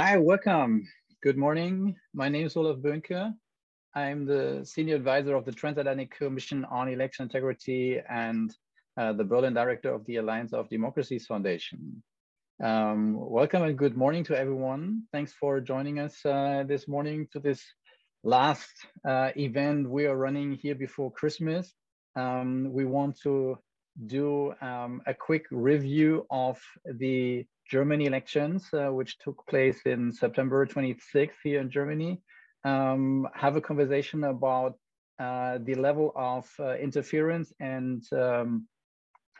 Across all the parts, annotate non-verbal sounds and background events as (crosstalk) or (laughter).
Hi, welcome. Good morning. My name is Olaf Böhnke. I'm the senior advisor of the Transatlantic Commission on Election Integrity and uh, the Berlin director of the Alliance of Democracies Foundation. Um, welcome and good morning to everyone. Thanks for joining us uh, this morning to this last uh, event we are running here before Christmas. Um, we want to do um, a quick review of the Germany elections, uh, which took place in September 26th here in Germany, um, have a conversation about uh, the level of uh, interference and um,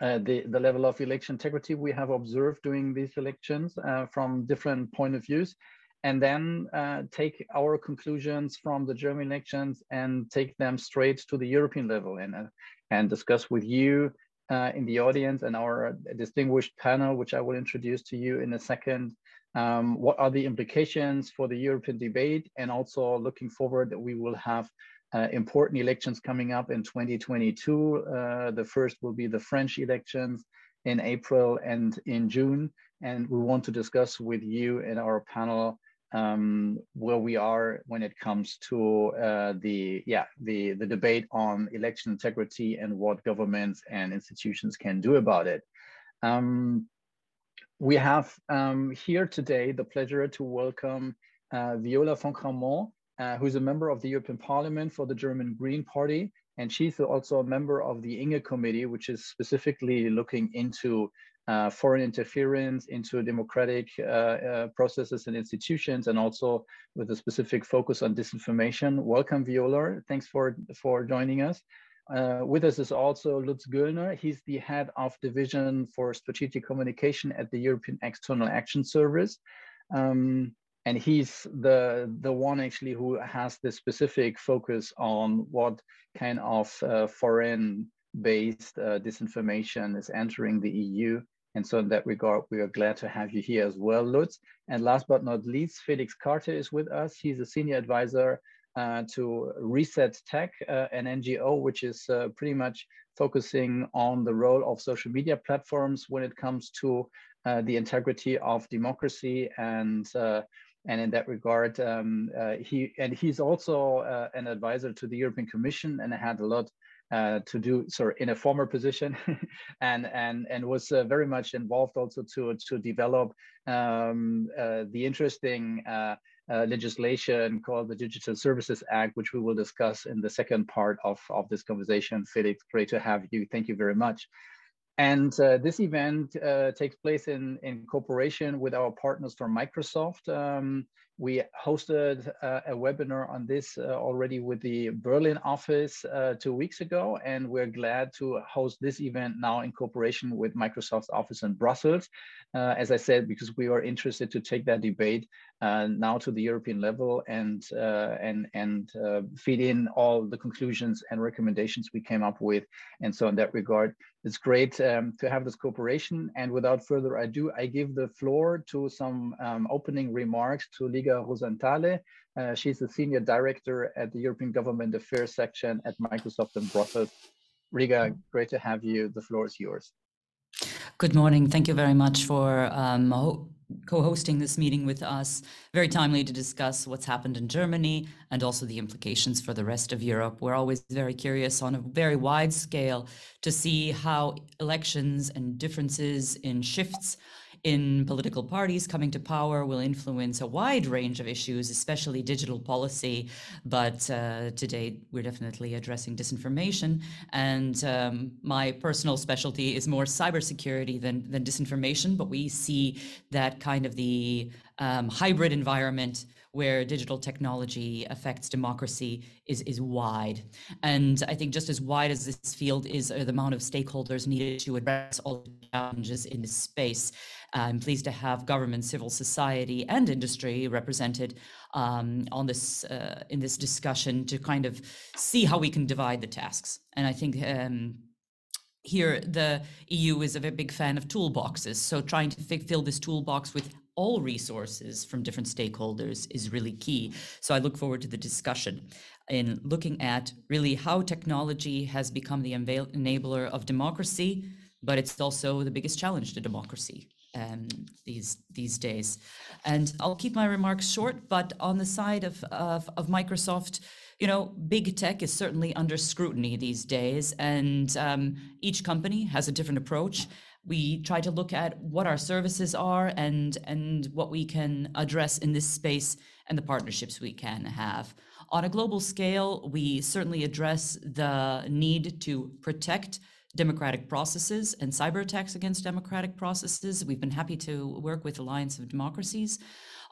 uh, the, the level of election integrity we have observed during these elections uh, from different point of views, and then uh, take our conclusions from the German elections and take them straight to the European level and, and discuss with you uh, in the audience and our distinguished panel, which I will introduce to you in a second. Um, what are the implications for the European debate? And also looking forward that we will have uh, important elections coming up in 2022. Uh, the first will be the French elections in April and in June. And we want to discuss with you in our panel um, where we are when it comes to uh, the yeah the the debate on election integrity and what governments and institutions can do about it. Um, we have um, here today the pleasure to welcome uh, Viola von Cramon, uh, who's a member of the European Parliament for the German Green Party, and she's also a member of the INGE Committee, which is specifically looking into uh, foreign interference into democratic uh, uh, processes and institutions, and also with a specific focus on disinformation. Welcome, Viola. Thanks for, for joining us. Uh, with us is also Lutz Göllner. He's the head of division for strategic communication at the European External Action Service. Um, and he's the, the one actually who has the specific focus on what kind of uh, foreign based uh, disinformation is entering the EU and so in that regard, we are glad to have you here as well, Lutz. And last but not least, Felix Kartte is with us. He's a senior advisor uh, to Reset Tech, uh, an NGO, which is uh, pretty much focusing on the role of social media platforms when it comes to uh, the integrity of democracy. And, uh, and in that regard, um, uh, he, and he's also an advisor to the European Commission and had a lot uh, to do sorry in a former position (laughs) and and and was uh, very much involved also to to develop um, uh, the interesting uh, uh, legislation called the Digital Services Act, which we will discuss in the second part of, of this conversation. Felix, great to have you. Thank you very much. And this event takes place in, in cooperation with our partners from Microsoft. Um, we hosted uh, a webinar on this uh, already with the Berlin office uh, two weeks ago, and we're glad to host this event now in cooperation with Microsoft's office in Brussels. Uh, as I said, because we are interested to take that debate uh, now to the European level and uh, and and feed in all the conclusions and recommendations we came up with. And so in that regard, it's great um, to have this cooperation. And without further ado, I give the floor to some um, opening remarks to Liga Līga Rozentāle. Uh, she's the Senior Director at the European Government Affairs section at Microsoft in Brussels. Riga, great to have you. The floor is yours. Good morning. Thank you very much for um, co-hosting this meeting with us. Very timely to discuss what's happened in Germany and also the implications for the rest of Europe. We're always very curious on a very wide scale to see how elections and differences in shifts in political parties coming to power will influence a wide range of issues, especially digital policy. But uh, today, we're definitely addressing disinformation. And um, my personal specialty is more cybersecurity than, than disinformation. But we see that kind of the um, hybrid environment where digital technology affects democracy is, is wide. And I think just as wide as this field is, the amount of stakeholders needed to address all the challenges in this space. I'm pleased to have government, civil society, and industry represented um, on this uh, in this discussion to kind of see how we can divide the tasks. And I think um, here the EU is a very big fan of toolboxes. So trying to fill this toolbox with all resources from different stakeholders is really key. So I look forward to the discussion in looking at really how technology has become the enabler of democracy, but it's also the biggest challenge to democracy um, these these days. And I'll keep my remarks short, but on the side of, of, of Microsoft, you know, big tech is certainly under scrutiny these days, and um, each company has a different approach. We try to look at what our services are and and what we can address in this space and the partnerships we can have. On a global scale, we certainly address the need to protect democratic processes and cyber attacks against democratic processes. We've been happy to work with Alliance of Democracies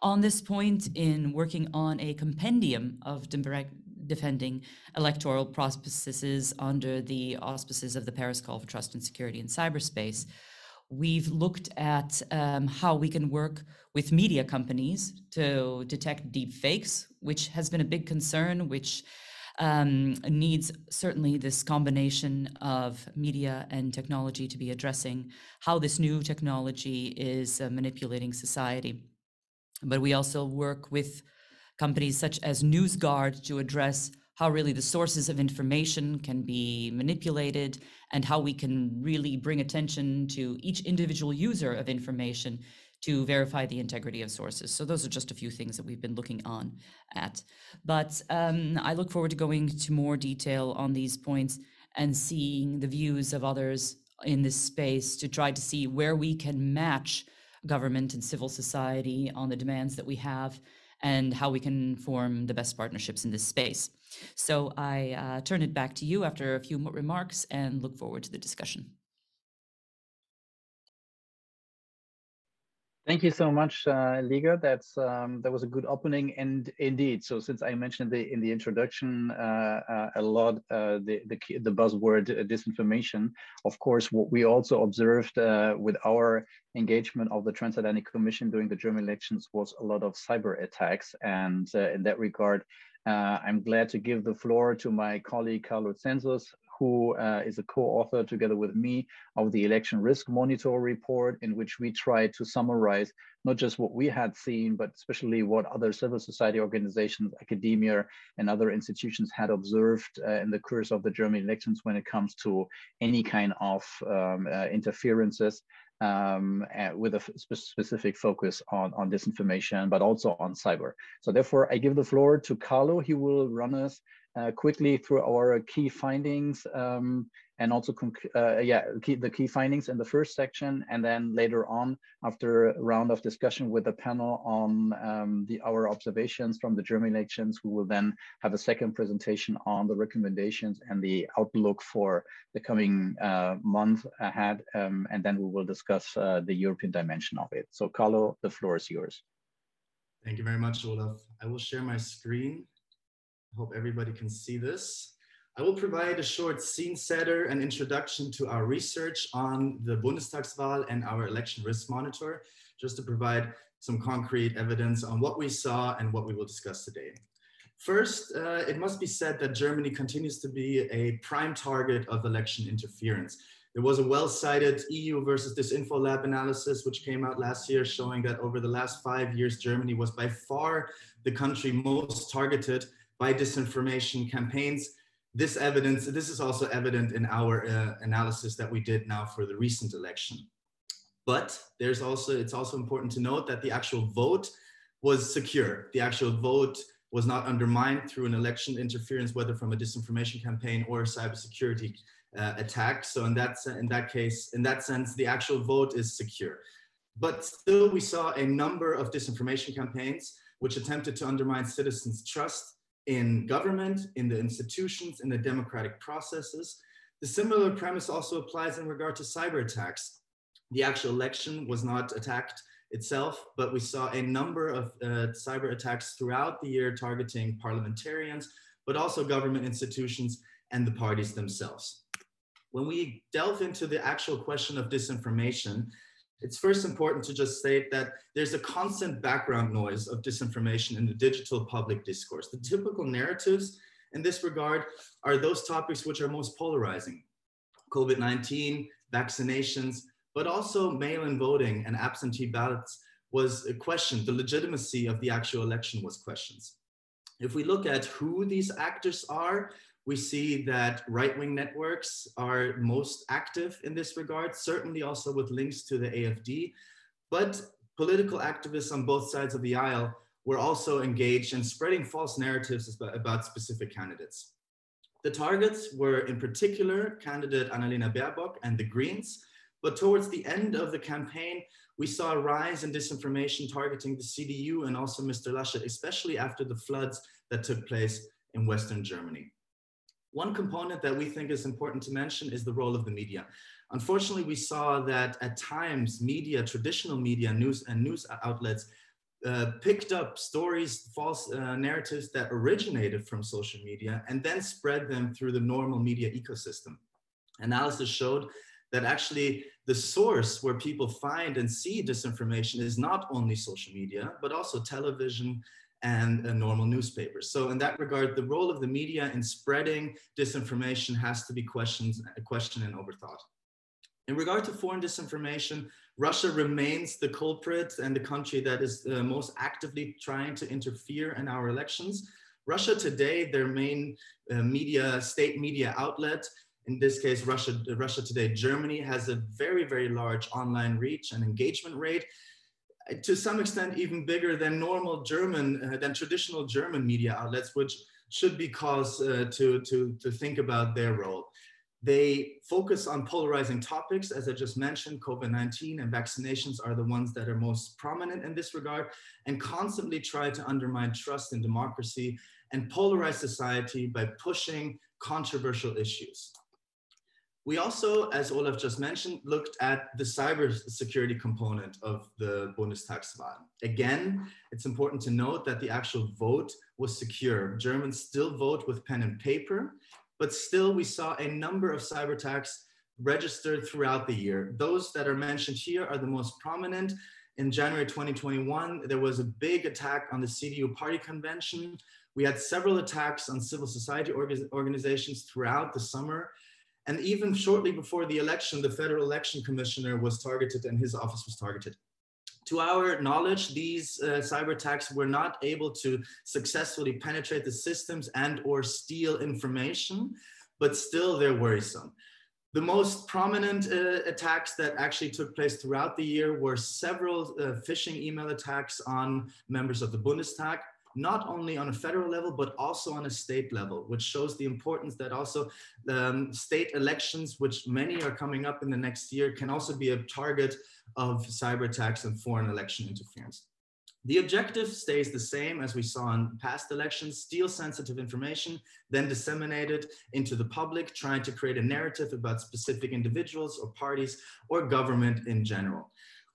on this point in working on a compendium of defending electoral processes under the auspices of the Paris Call for Trust and Security in Cyberspace. We've looked at um, how we can work with media companies to detect deep fakes, which has been a big concern, which um, needs certainly this combination of media and technology to be addressing how this new technology is uh, manipulating society. But we also work with companies such as NewsGuard to address how really the sources of information can be manipulated and how we can really bring attention to each individual user of information to verify the integrity of sources. So those are just a few things that we've been looking on at. But um, I look forward to going to more detail on these points and seeing the views of others in this space to try to see where we can match government and civil society on the demands that we have and how we can form the best partnerships in this space. So I uh, turn it back to you after a few remarks and look forward to the discussion. Thank you so much, uh, Liga. That's um, that was a good opening, and indeed. So, since I mentioned the in the introduction uh, uh, a lot uh, the the the buzzword uh, disinformation, of course, what we also observed uh, with our engagement of the Transatlantic Commission during the German elections was a lot of cyber attacks, and in that regard, uh, I'm glad to give the floor to my colleague Carlo Census, who uh, is a co-author together with me of the election risk monitor report in which we try to summarize not just what we had seen, but especially what other civil society organizations, academia, and other institutions had observed uh, in the course of the German elections when it comes to any kind of um, uh, interferences um, with a spe specific focus on, on disinformation, but also on cyber. So therefore, I give the floor to Carlo. He will run us uh, quickly through our key findings um, and also uh, yeah key, the key findings in the first section and then later on after a round of discussion with the panel on um, the our observations from the German elections we will then have a second presentation on the recommendations and the outlook for the coming uh, month ahead um, and then we will discuss uh, the European dimension of it. So Carlo the floor is yours. Thank you very much Olaf. I will share my screen hope everybody can see this. I will provide a short scene setter and introduction to our research on the Bundestagswahl and our election risk monitor, just to provide some concrete evidence on what we saw and what we will discuss today. First, uh, it must be said that Germany continues to be a prime target of election interference. There was a well-cited EU versus Disinfo Lab analysis, which came out last year, showing that over the last five years, Germany was by far the country most targeted by disinformation campaigns. This evidence, this is also evident in our uh, analysis that we did now for the recent election. But there's also, it's also important to note that the actual vote was secure. The actual vote was not undermined through an election interference, whether from a disinformation campaign or a cybersecurity uh, attack. So in that, in that case, in that sense, the actual vote is secure. But still, we saw a number of disinformation campaigns which attempted to undermine citizens' trust in government, in the institutions, in the democratic processes. The similar premise also applies in regard to cyber attacks. The actual election was not attacked itself, but we saw a number of uh, cyber attacks throughout the year targeting parliamentarians, but also government institutions and the parties themselves. When we delve into the actual question of disinformation, it's first important to just state that there's a constant background noise of disinformation in the digital public discourse. The typical narratives in this regard are those topics which are most polarizing. COVID-19, vaccinations, but also mail-in voting and absentee ballots was questioned. The legitimacy of the actual election was questioned. If we look at who these actors are, we see that right-wing networks are most active in this regard, certainly also with links to the AFD, But political activists on both sides of the aisle were also engaged in spreading false narratives about specific candidates. The targets were in particular candidate Annalena Baerbock and the Greens, but towards the end of the campaign, we saw a rise in disinformation targeting the CDU and also Mr. Laschet, especially after the floods that took place in Western Germany. One component that we think is important to mention is the role of the media. Unfortunately, we saw that at times media, traditional media, news and news outlets uh, picked up stories, false uh, narratives that originated from social media and then spread them through the normal media ecosystem. Analysis showed that actually the source where people find and see disinformation is not only social media, but also television and uh, normal newspapers. So in that regard, the role of the media in spreading disinformation has to be questioned, questioned and overthought. In regard to foreign disinformation, Russia remains the culprit and the country that is uh, most actively trying to interfere in our elections. Russia today, their main uh, media, state media outlet, in this case, Russia, Russia Today Germany has a very, very large online reach and engagement rate to some extent even bigger than normal German, uh, than traditional German media outlets, which should be cause uh, to, to, to think about their role. They focus on polarizing topics, as I just mentioned, COVID-19 and vaccinations are the ones that are most prominent in this regard, and constantly try to undermine trust in democracy and polarize society by pushing controversial issues. We also, as Olaf just mentioned, looked at the cybersecurity component of the Bundestagswahl. Again, it's important to note that the actual vote was secure. Germans still vote with pen and paper, but still we saw a number of cyber attacks registered throughout the year. Those that are mentioned here are the most prominent. In January 2021, there was a big attack on the CDU party convention. We had several attacks on civil society organizations throughout the summer. And even shortly before the election, the Federal Election Commissioner was targeted and his office was targeted. To our knowledge, these uh, cyber attacks were not able to successfully penetrate the systems and or steal information, but still they're worrisome. The most prominent uh, attacks that actually took place throughout the year were several uh, phishing email attacks on members of the Bundestag, not only on a federal level, but also on a state level, which shows the importance that also um, state elections, which many are coming up in the next year, can also be a target of cyber attacks and foreign election interference. The objective stays the same as we saw in past elections, steal sensitive information, then disseminate it into the public, trying to create a narrative about specific individuals or parties or government in general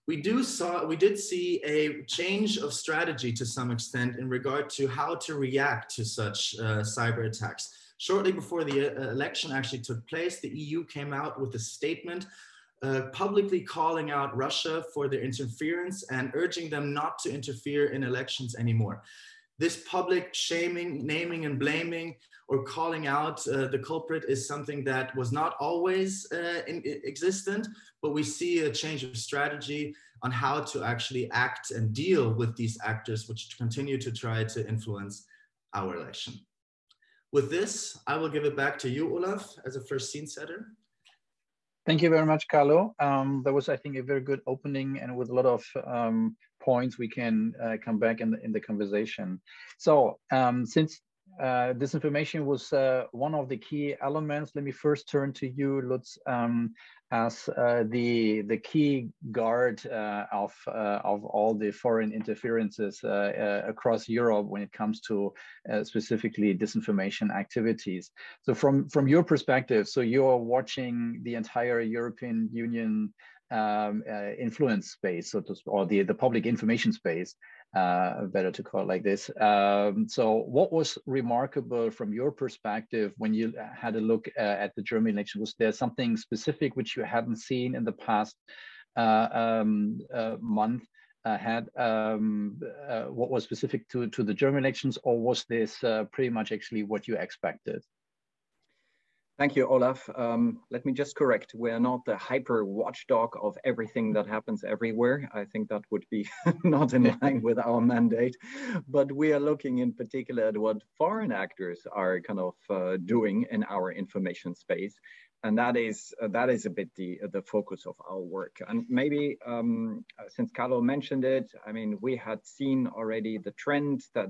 we do saw we did see a change of strategy to some extent in regard to how to react to such uh, cyber attacks. Shortly before the uh, election actually took place, the EU came out with a statement uh, publicly calling out Russia for their interference and urging them not to interfere in elections anymore. This public shaming, naming, and blaming or calling out uh, the culprit is something that was not always uh, in, existent, but we see a change of strategy on how to actually act and deal with these actors which continue to try to influence our election. With this, I will give it back to you, Olaf, as a first scene setter. Thank you very much, Carlo. Um, that was, I think, a very good opening and with a lot of um, points we can uh, come back in the, in the conversation. So um, since uh, this information was uh, one of the key elements. Let me first turn to you, Lutz, um, as uh, the the key guard uh, of uh, of all the foreign interferences uh, across Europe when it comes to specifically disinformation activities. So from from your perspective, so you're watching the entire European Union um, influence space, so to, or the the public information space uh, better to call it like this. Um, so what was remarkable from your perspective when you had a look uh, at the German election? Was there something specific which you hadn't seen in the past uh, um, uh, month? Had um, uh, what was specific to, to the German elections, or was this pretty much actually what you expected? Thank you, Olaf. Um, let me just correct. We are not the hyper watchdog of everything that happens everywhere. I think that would be (laughs) not in line with our mandate. But we are looking in particular at what foreign actors are kind of uh, doing in our information space. And that is uh, that is a bit the the focus of our work. And maybe um, since Carlo mentioned it, I mean, we had seen already the trend that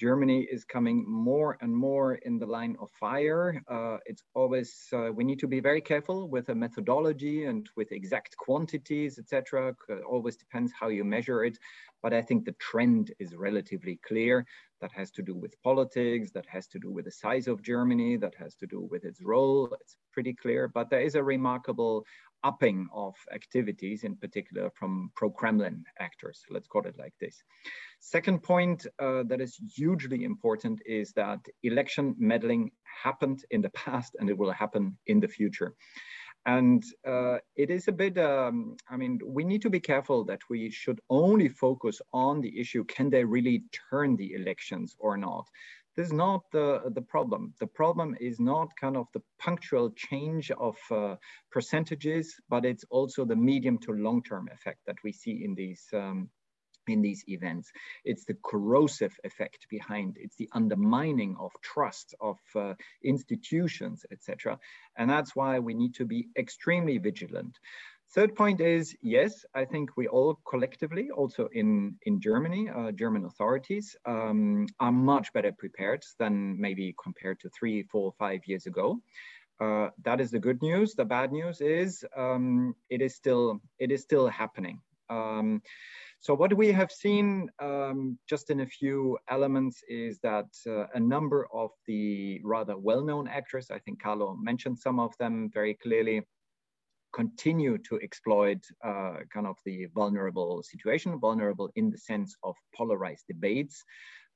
Germany is coming more and more in the line of fire. Uh, it's always, uh, we need to be very careful with the methodology and with exact quantities, etc. Always depends how you measure it. But I think the trend is relatively clear. That has to do with politics, that has to do with the size of Germany, that has to do with its role. It's pretty clear, but there is a remarkable upping of activities, in particular from pro-Kremlin actors, let's call it like this. Second point uh, that is hugely important is that election meddling happened in the past and it will happen in the future. And uh, it is a bit, um, I mean, we need to be careful that we should only focus on the issue, can they really turn the elections or not? This is not the, the problem. The problem is not kind of the punctual change of uh, percentages, but it's also the medium to long-term effect that we see in these um, in these events. It's the corrosive effect behind, it's the undermining of trust of uh, institutions, etc. And that's why we need to be extremely vigilant. Third point is, yes, I think we all collectively, also in, in Germany, uh, German authorities um, are much better prepared than maybe compared to three, four, five years ago. Uh, that is the good news. The bad news is um, it is still it is still happening. Um, so what we have seen um, just in a few elements is that uh, a number of the rather well-known actors, I think Carlo mentioned some of them very clearly, continue to exploit uh, kind of the vulnerable situation, vulnerable in the sense of polarized debates.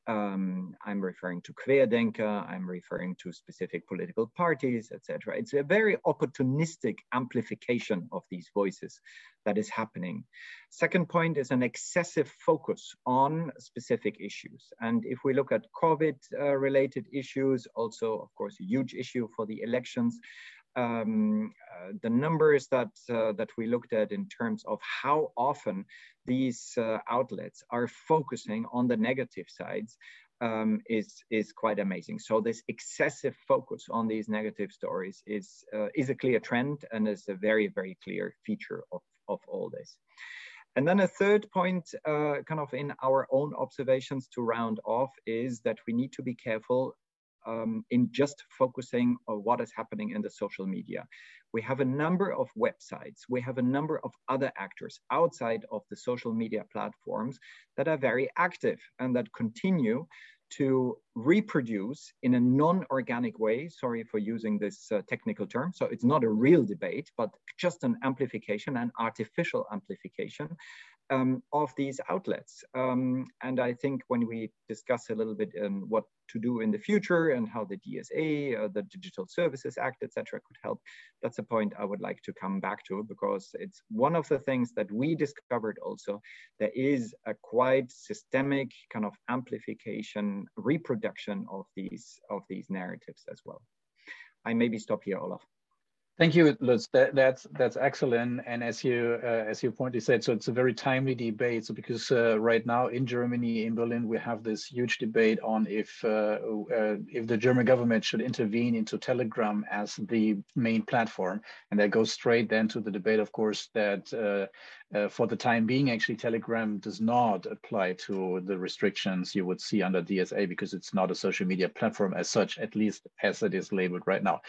Um, I'm referring to Querdenker, I'm referring to specific political parties, etc. It's a very opportunistic amplification of these voices that is happening. Second point is an excessive focus on specific issues. And if we look at COVID uh, related issues, also, of course, a huge issue for the elections, um, uh, the numbers that uh, that we looked at in terms of how often these uh, outlets are focusing on the negative sides um, is is quite amazing. So this excessive focus on these negative stories is uh, is a clear trend and is a very very clear feature of of all this. And then a third point, uh, kind of in our own observations to round off, is that we need to be careful um, in just focusing on what is happening in the social media. We have a number of websites, we have a number of other actors outside of the social media platforms that are very active and that continue to reproduce in a non-organic way, sorry for using this uh, technical term, so it's not a real debate, but just an amplification, an artificial amplification um, of these outlets. Um, and I think when we discuss a little bit what to do in the future and how the DSA, uh, the Digital Services Act, etc., could help, that's a point I would like to come back to because it's one of the things that we discovered also. There is a quite systemic kind of amplification, reproduction of these of these narratives as well. I maybe stop here, Olaf. Thank you, Lutz. That, that's that's excellent. And as you uh, as you pointedly said, so it's a very timely debate. So because uh, right now in Germany, in Berlin, we have this huge debate on if uh, uh if the German government should intervene into Telegram as the main platform, and that goes straight then to the debate, of course, that uh, for the time being, actually, Telegram does not apply to the restrictions you would see under DSA because it's not a social media platform as such, at least as it is labeled right now.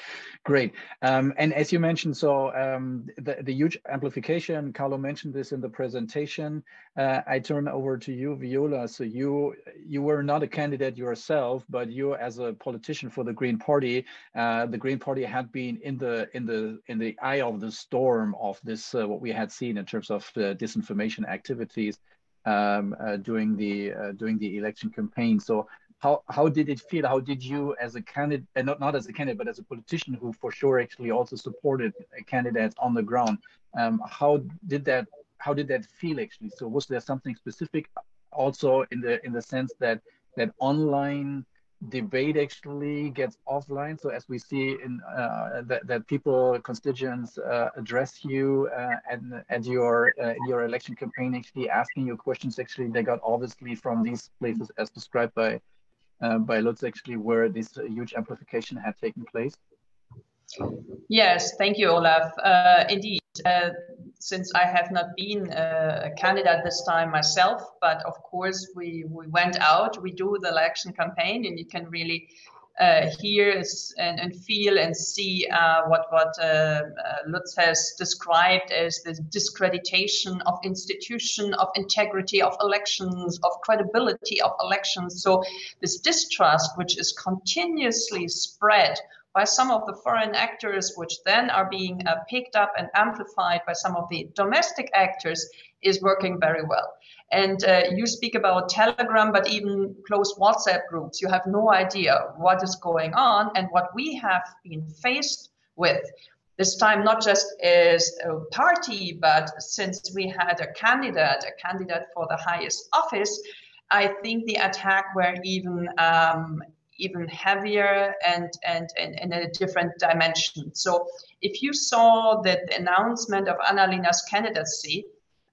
Great. Um, and as you mentioned, so um, the, the huge amplification, Carlo mentioned this in the presentation. Uh, I turn over to you, Viola. So you you were not a candidate yourself, but you, as a politician for the Green Party, uh, the Green Party had been in the in the in the eye of the storm of this uh, what we had seen in terms of disinformation activities um, uh, during the uh, during the election campaign. So how how did it feel? How did you, as a candidate, and not not as a candidate, but as a politician who for sure actually also supported candidates on the ground? Um, how did that how did that feel actually? So was there something specific also in the in the sense that that online debate actually gets offline. So as we see in uh, that, that people, constituents uh, address you uh, and at your uh, your election campaign, actually asking you questions. Actually, they got obviously from these places as described by uh, by Lutz, actually where this huge amplification had taken place. Yes, thank you, Olaf. Uh, indeed, uh, since I have not been a candidate this time myself, but of course we, we went out, we do the election campaign, and you can really uh, hear and, and, feel and see uh, what what uh, uh, Lutz has described as the discreditation of institution, of integrity of elections, of credibility of elections. So this distrust, which is continuously spread by some of the foreign actors, which then are being uh, picked up and amplified by some of the domestic actors, is working very well. And uh, you speak about Telegram, but even close WhatsApp groups, you have no idea what is going on and what we have been faced with. This time, not just as a party, but since we had a candidate, a candidate for the highest office, I think the attack were even um, even heavier and, and, and, in a different dimension. So if you saw the announcement of Annalena's candidacy,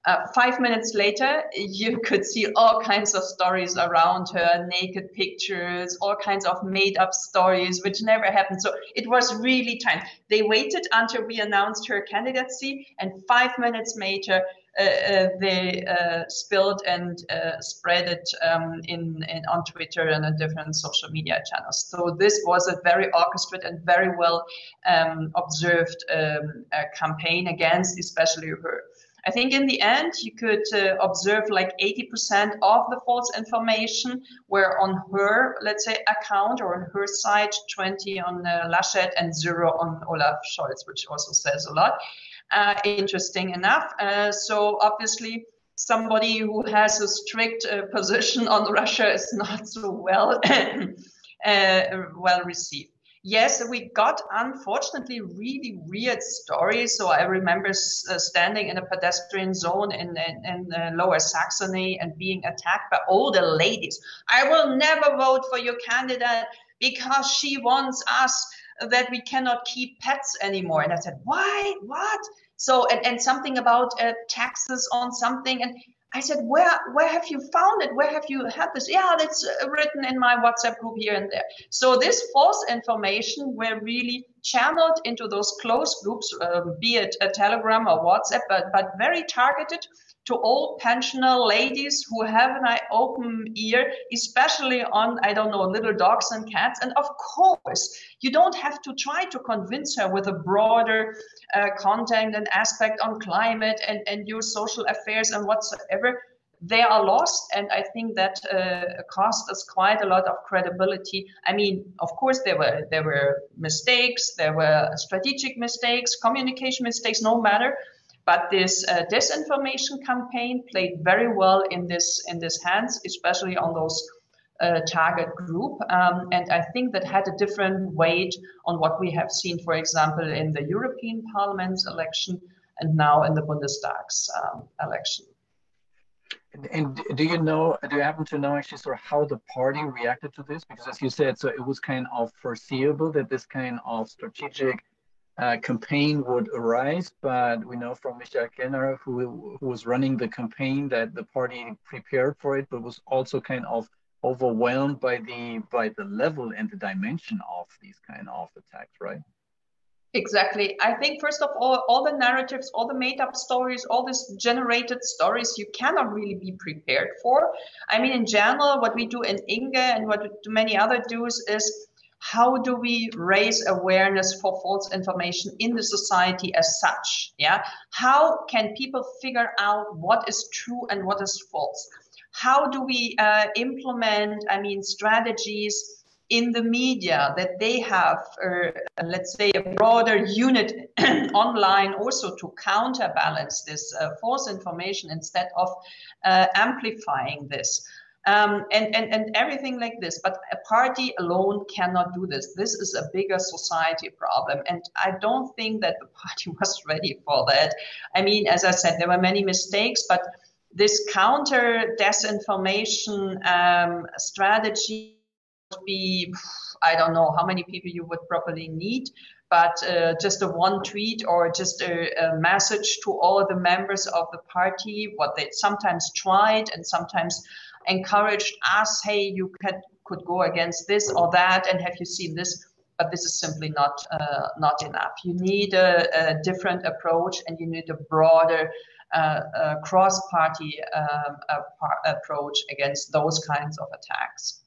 uh, five minutes later, you (laughs) could see all kinds of stories around her, naked pictures, all kinds of made up stories, which never happened. So it was really time. They waited until we announced her candidacy, and five minutes later, they uh, spilled and spread it um, in, in, on Twitter and on different social media channels. So this was a very orchestrated and very well um, observed um, campaign against, especially her. I think in the end, you could uh, observe like 80% of the false information were on her, let's say, account or on her side, 20 on uh, Laschet and zero on Olaf Scholz, which also says a lot uh, interesting enough. Uh, so obviously, somebody who has a strict uh, position on (laughs) Russia is not so well (coughs) uh, well received. Yes, we got unfortunately really weird stories. So I remember uh, standing in a pedestrian zone in, in, in uh, Lower Saxony and being attacked by older ladies. I will never vote for your candidate because she wants us that we cannot keep pets anymore. And I said, why? What? So, and, and something about uh, taxes on something. And I said, where, where have you found it? Where have you had this? Yeah, that's uh, written in my WhatsApp group here and there. So this false information were really channeled into those closed groups, um, be it a Telegram or WhatsApp, but, but very targeted to old pensioner ladies who have an open ear, especially on, I don't know, little dogs and cats. And of course, you don't have to try to convince her with a broader uh, content and aspect on climate and, and your social affairs and whatsoever. They are lost, and I think that uh, cost us quite a lot of credibility. I mean, of course, there were there were mistakes, there were strategic mistakes, communication mistakes, no matter but this uh, disinformation campaign played very well in this in this hands, especially on those uh, target group. Um, and I think that had a different weight on what we have seen, for example, in the European Parliament's election and now in the Bundestag's um, election. And, and do you know, do you happen to know actually sort of how the party reacted to this? Because as you said, so it was kind of foreseeable that this kind of strategic uh, campaign would arise, but we know from Michael Kellner, who, who was running the campaign, that the party prepared for it, but was also kind of overwhelmed by the by the level and the dimension of these kind of attacks, right? Exactly. I think first of all, all the narratives, all the made-up stories, all these generated stories, you cannot really be prepared for. I mean, in general, what we do in INGE and what many other do's is how do we raise awareness for false information in the society as such? Yeah? How can people figure out what is true and what is false? How do we uh, implement i mean strategies in the media that they have uh, let's say a broader unit (clears throat) online also to counterbalance this uh, false information instead of uh, amplifying this um, and, and, and everything like this. But a party alone cannot do this. This is a bigger society problem. And I don't think that the (laughs) party was ready for that. I mean, as I said, there were many mistakes, but this counter disinformation um, strategy would be, I don't know how many people you would probably need, but uh, just a one tweet or just a, a, message to all the members of the party, what they sometimes tried and sometimes encouraged us, hey, you could, could go against this or that, and have you seen this? But this is simply not uh, not enough. You need a, a, different approach, and you need a broader uh, cross-party um, approach against those kinds of attacks.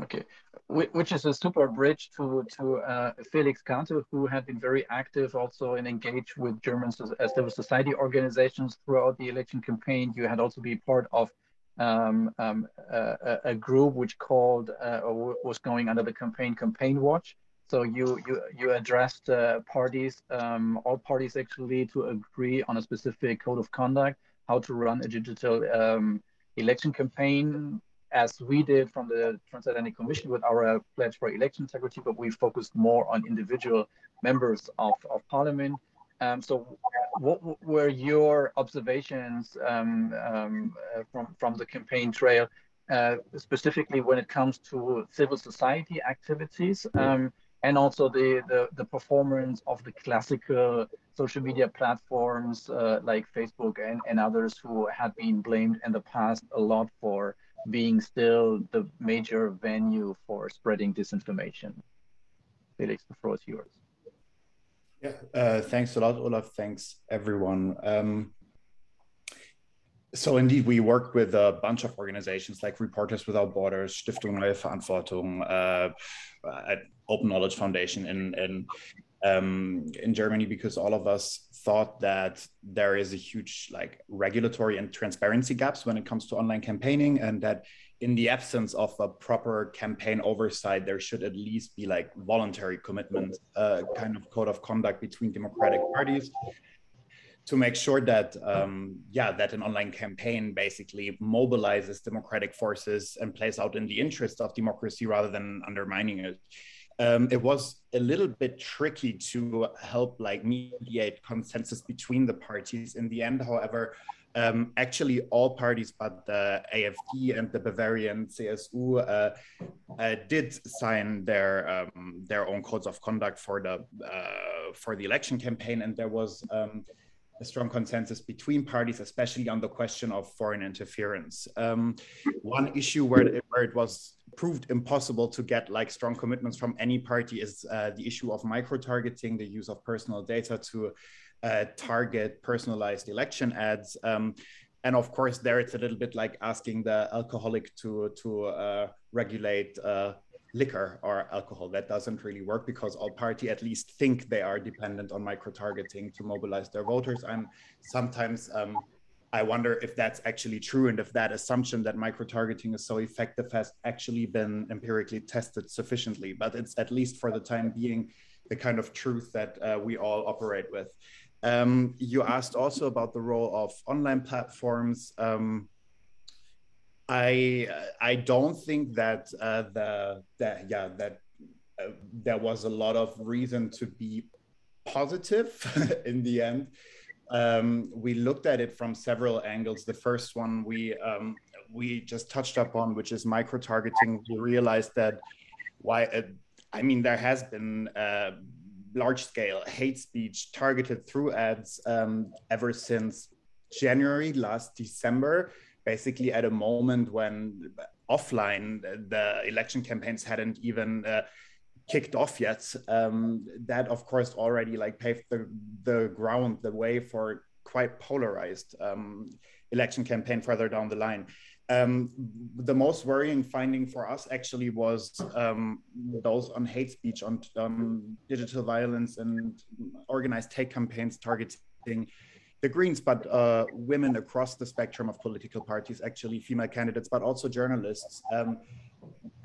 Okay, which is a super bridge to to uh, Felix Kartte, who had been very active also and engaged with German as civil society organizations throughout the election campaign. You had also been part of um, um, a, a, group which called uh, or was going under the campaign Campaign Watch. So you you you addressed uh, parties, um, all parties actually, to agree on a specific code of conduct, how to run a digital um, election campaign as we did from the Transatlantic Commission with our pledge for election integrity, but we focused more on individual members of, of parliament. Um, so what were your observations um, um, uh, from, from the campaign trail, uh, specifically when it comes to civil society activities um, and also the, the, the, performance of the classical social media platforms uh, like Facebook and, and others who had been blamed in the past a lot for being still the major venue for spreading disinformation. Felix, the floor is yours. Yeah, uh, thanks a lot, Olaf. Thanks, everyone. Um, so indeed, we worked with a bunch of organizations like Reporters Without Borders, Stiftung Neue Verantwortung, uh, Open Knowledge Foundation in, in um, in Germany because all of us thought that there is a huge like regulatory and transparency gaps when it comes to online campaigning and that in the absence of a proper campaign oversight there should at least be like voluntary commitment uh, kind of code of conduct between democratic parties to make sure that um, yeah that an online campaign basically mobilizes democratic forces and plays out in the interest of democracy rather than undermining it um, it was a little bit tricky to help like mediate consensus between the parties. In the end, however, um, actually all parties but the AfD and the Bavarian CSU uh, uh, did sign their um, their own codes of conduct for the uh, for the election campaign, and there was um, a strong consensus between parties, especially on the question of foreign interference. Um, one issue where it, where it was proved impossible to get like strong commitments from any party is uh, the issue of micro targeting, the use of personal data to uh, target personalized election ads. Um, and of course, there it's a little bit like asking the alcoholic to to uh, regulate uh, liquor or alcohol. That doesn't really work because all party at least think they are dependent on micro targeting to mobilize their voters. I'm sometimes um, I wonder if that's actually true and if that assumption that micro targeting is so effective has actually been empirically tested sufficiently. But it's at least for the time being the kind of truth that uh, we all operate with. Um, you asked also about the role of online platforms. Um, I I don't think that uh, the that yeah that uh, there was a lot of reason to be positive (laughs) in the end um, we looked at it from several angles. The first one we um, we just touched upon, which is micro targeting. We realized that why uh, I mean there has been uh, large scale hate speech targeted through ads um, ever since January last December. Basically, at a moment when offline the election campaigns hadn't even uh, kicked off yet. Um, that of course already like paved the, the ground, the way for quite polarized um, election campaign further down the line. Um, the most worrying finding for us actually was um, those on hate speech, on, on, digital violence, and organized hate campaigns targeting the Greens, but uh, women across the spectrum of political parties, actually female candidates, but also journalists. Um,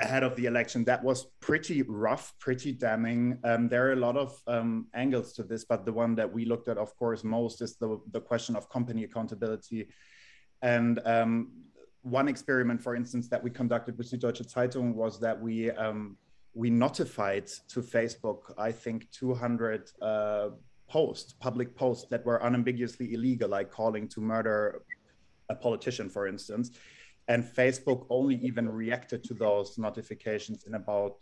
ahead of the election that was pretty rough pretty damning um, there are a lot of um, angles to this but the one that we looked at of course most is the, the question of company accountability and um, one experiment for instance that we conducted with the deutsche zeitung was that we um, we notified to facebook i think 200 uh, posts public posts that were unambiguously illegal like calling to murder a politician for instance. And Facebook only even reacted to those notifications in about,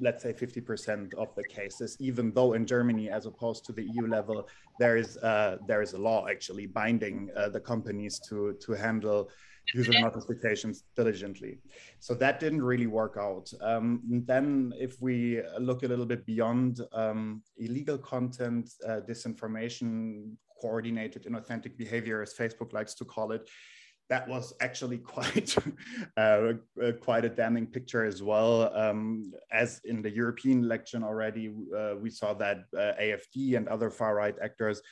let's say, 50% of the cases, even though in Germany, as opposed to the EU level, there is, uh, there is a law actually binding uh, the companies to, to handle user notifications diligently. So that didn't really work out. Um, then if we look a little bit beyond um, illegal content, uh, disinformation, coordinated inauthentic behavior, as Facebook likes to call it, that was actually (laughs) quite uh, uh, quite a damning picture as well. Um, as in the European election already, uh, we saw that uh, AFD and other far right actors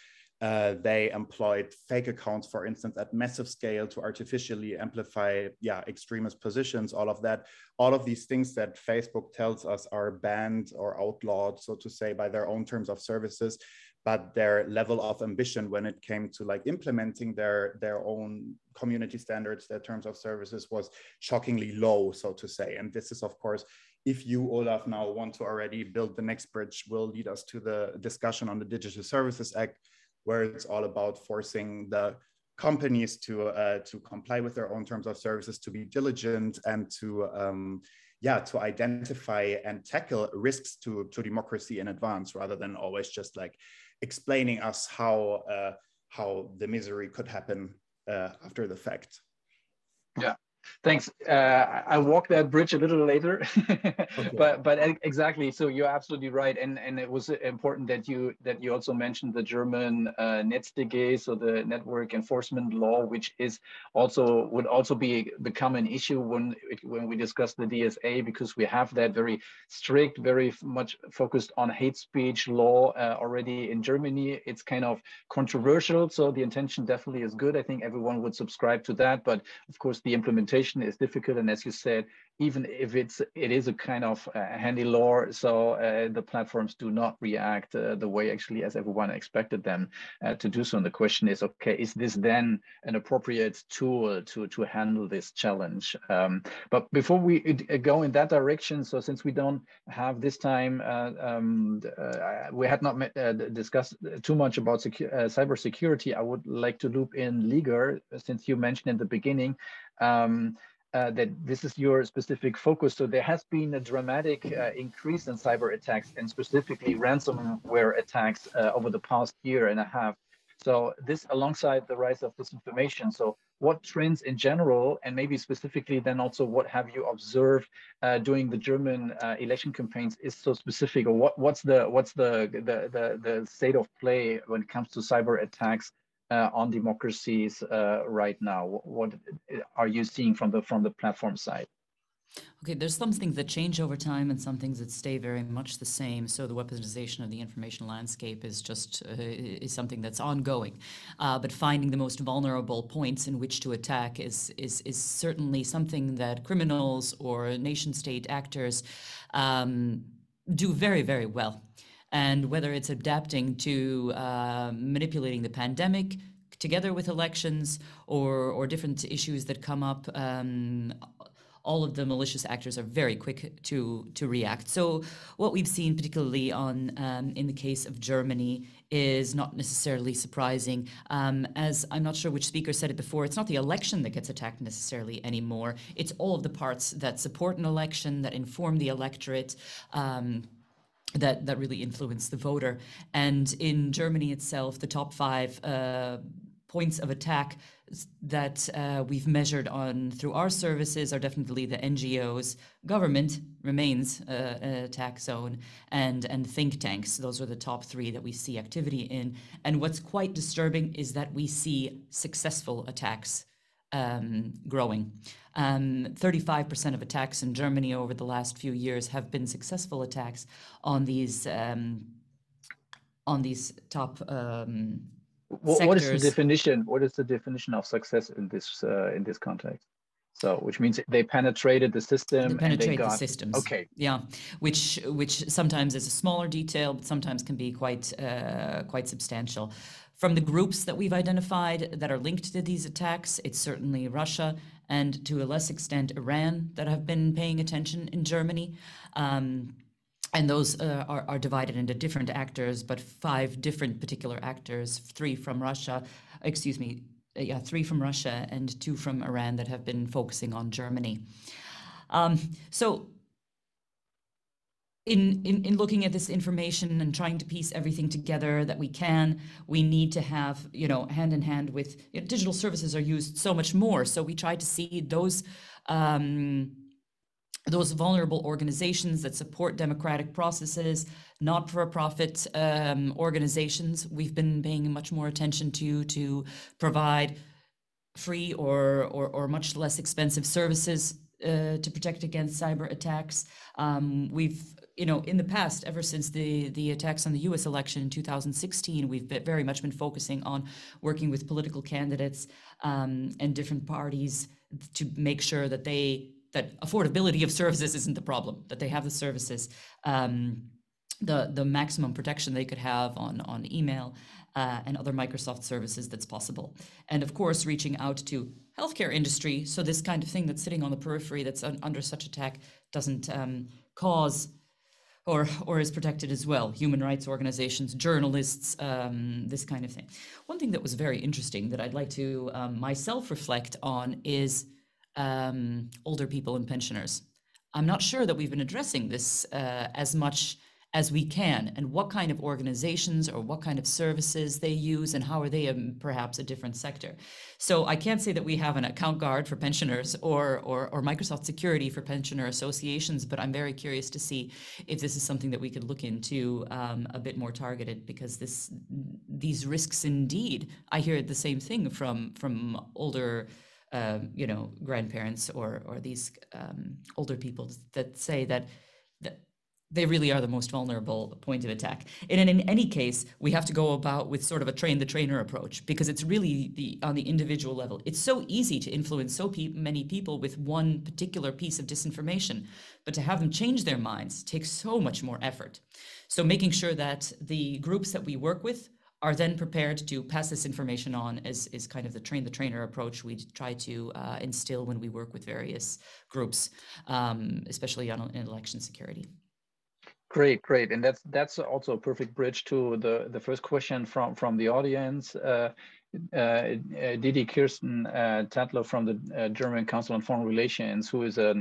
uh, they employed fake accounts, for instance, at massive scale to artificially amplify, yeah, extremist positions. All of that, all of these things that Facebook tells us are banned or outlawed, so to say, by their own terms of services but their level of ambition when it came to like implementing their their own community standards their terms of services was shockingly low so to say and this is of course if you olaf now want to already build the next bridge will lead us to the discussion on the digital services act where it's all about forcing the companies to uh, to comply with their own terms of services to be diligent and to um, yeah to identify and tackle risks to to democracy in advance rather than always just like explaining us how uh, how the misery could happen uh, after the fact. Yeah, Thanks. Uh, I'll walk that bridge a little later, (laughs) okay. but but exactly. So you're absolutely right, and and it was important that you that you also mentioned the German uh, NetzDG, so the network enforcement law, which is also would also be become an issue when when we discuss the DSA because we have that very strict, very much focused on hate speech law uh, already in Germany. It's kind of controversial, so the intention definitely is good. I think everyone would subscribe to that, but of course the implementation implementation is difficult. And as you said, even if it's it is a kind of uh, handy law, so uh, the platforms do not react uh, the way actually as everyone expected them uh, to do so. And the question is, okay, is this then an appropriate tool to to handle this challenge? Um, but before we uh, go in that direction, so since we don't have this time, uh, um, we had not met, discussed too much about secu cybersecurity. I would like to loop in Līga, since you mentioned in the beginning um, uh, that this is your specific focus. So there has been a dramatic uh, increase in cyber attacks and specifically ransomware attacks uh, over the past year and a half. So this alongside the rise of disinformation. So what trends in general, and maybe specifically then also what have you observed uh, during the German uh, election campaigns is so specific or what, what's the what's the, the, the, the state of play when it comes to cyber attacks on democracies uh, right now? What, what, are you seeing from the from the platform side? Okay, there's some things that change over time and some things that stay very much the same. So the weaponization of the information landscape is just uh, is something that's ongoing. Uh, but finding the most vulnerable points in which to attack is is is certainly something that criminals or nation state actors um, do very very well and whether it's adapting to uh, manipulating the pandemic together with elections or, or different issues that come up. Um, all of the malicious actors are very quick to to react. So what we've seen, particularly on um, in the case of Germany, is not necessarily surprising. Um, as I'm not sure which speaker said it before, it's not the election that gets attacked necessarily anymore. It's all of the parts that support an election, that inform the electorate. Um, that that really influenced the voter. And in Germany itself, the top five uh, points of attack that uh, we've measured on through our services are definitely the NGOs. Government remains uh, an attack zone, and and think tanks. Those are the top three that we see activity in. And what's quite disturbing is that we see successful attacks um, growing. Um, 35% of attacks in Germany over the last few years have been successful attacks on these um, on these top um, what, what is the definition? What is the definition of success in this uh, in this context? So, which means they penetrated the system. They penetrate got, the systems. Okay. Yeah, which which sometimes is a smaller detail, but sometimes can be quite uh, quite substantial. From the groups that we've identified that are linked to these attacks, it's certainly Russia and to a less extent Iran that have been paying attention in Germany. Um, and those uh, are, are, divided into different actors, but five different particular actors, three from Russia, excuse me, yeah, three from Russia and two from Iran that have been focusing on Germany. Um, so in, in, in looking at this information and trying to piece everything together that we can, we need to have, you know, hand in hand with you know, digital services are used so much more. So we try to see those um, those vulnerable organizations that support democratic processes, not-for-profit um, organizations. We've been paying much more attention to to provide free or or, or much less expensive services uh, to protect against cyber attacks. Um, we've you know, in the past, ever since the the attacks on the U.S. election in 2016, we've been very much been focusing on working with political candidates um, and different parties to make sure that they that affordability of services isn't the problem, that they have the services, um, the the maximum protection they could have on on email uh, and other Microsoft services that's possible, and of course reaching out to healthcare industry so this kind of thing that's sitting on the periphery that's un- under such attack doesn't um, cause or or is protected as well. Human rights organizations, journalists, um, this kind of thing. One thing that was very interesting that I'd like to um, myself reflect on is um, older people and pensioners. I'm not sure that we've been addressing this uh, as much as we can and what kind of organizations or what kind of services they use and how are they um, perhaps a different sector. So i can't say that we have an account guard for pensioners or, or, or microsoft security for pensioner associations but i'm very curious to see if this is something that we could look into um, a bit more targeted because this these risks indeed i hear the same thing from from older um, you know, grandparents or or these um, older people that say that they really are the most vulnerable point of attack. And in, any case, we have to go about with sort of a train the trainer approach because it's really the on the individual level. It's so easy to influence so pe- many people with one particular piece of disinformation, but to have them change their minds takes so much more effort. So making sure that the groups that we work with are then prepared to pass this information on is, is kind of the train the trainer approach we try to uh, instill when we work with various groups, um, especially on election security. Great, great, and that's that's also a perfect bridge to the the first question from from the audience. Uh, uh, uh, Didi Kirsten uh, Tatlow from the uh, German Council on Foreign Relations, who is a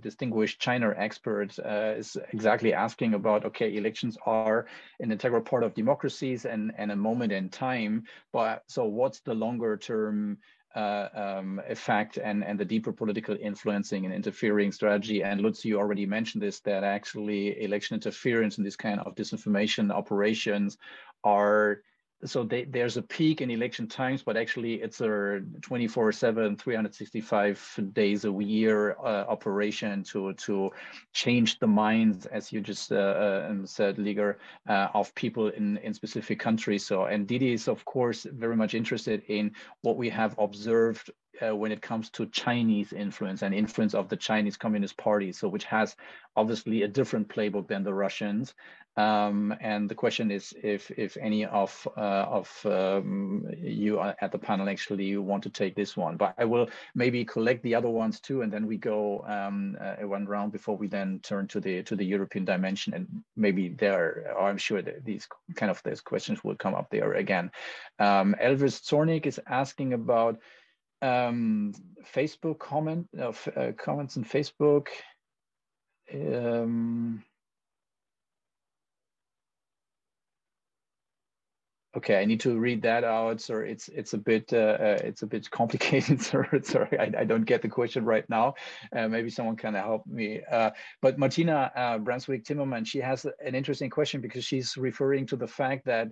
distinguished China expert, uh, is exactly asking about, okay, elections are an integral part of democracies and, and a moment in time, but so what's the longer term uh, um, effect and, and the deeper political influencing and interfering strategy. And Lutz, you already mentioned this, that actually election interference and this kind of disinformation operations are so they, there's a peak in election times, but actually it's a 24 7, 365 days a year uh, operation to, to change the minds, as you just uh, uh, um, said, Līga, uh, of people in, in specific countries. So, and Didi is, of course, very much interested in what we have observed uh, when it comes to Chinese influence and influence of the Chinese Communist Party, so which has obviously a different playbook than the Russians. Um, and the question is if if any of uh, of um, you at the panel actually want to take this one. But I will maybe collect the other ones too, and then we go um, uh, one round before we then turn to the to the European dimension. And maybe there, I'm sure that these kind of these questions will come up there again. Um, Elvis Zornik is asking about um, Facebook comment uh, uh, comments in Facebook. Um, okay, I need to read that out. So it's it's a bit uh, uh, it's a bit (laughs) complicated. Sorry, I, I, don't get the question right now. Uh, maybe someone can help me. But Martina Brunswick Timmerman, she has an interesting question because she's referring to the fact that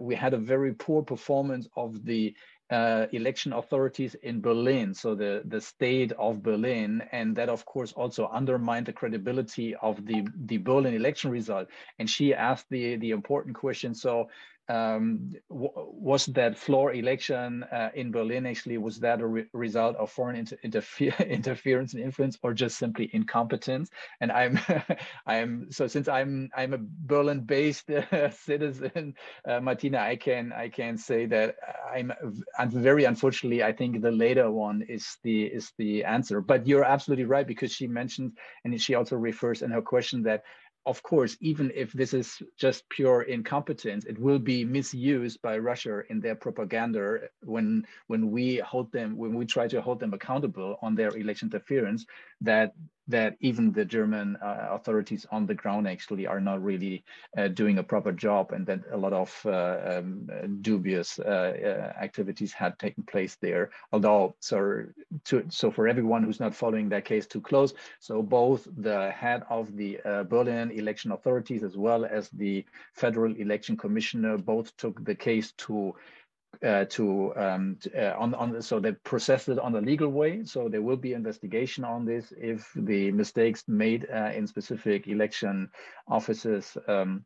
we had a very poor performance of the uh, election authorities in Berlin, so the, the state of Berlin, and that of course also undermined the credibility of the, the Berlin election result. And she asked the, the important question, so um, was that floor election uh, in Berlin actually was that a re result of foreign inter interfer (laughs) interference and influence, or just simply incompetence? And I'm, (laughs) I'm so since I'm I'm a Berlin-based uh, (laughs) citizen, uh, Martina, I can I can say that I'm, I'm very unfortunately I think the later one is the is the answer. But you're absolutely right because she mentioned and she also refers in her question that of course, even if this is just pure incompetence, it will be misused by Russia in their propaganda when when we hold them when we try to hold them accountable on their election interference. That that even the German uh, authorities on the ground actually are not really uh, doing a proper job, and that a lot of uh, um, dubious uh, uh, activities had taken place there. Although, so to, so for everyone who's not following that case too close, so both the head of the uh, Berlin election authorities as well as the Federal Election Commissioner both took the case to uh, to, um, to uh, on on so they processed it on the legal way. So there will be investigation on this if the mistakes made uh, in specific election offices um,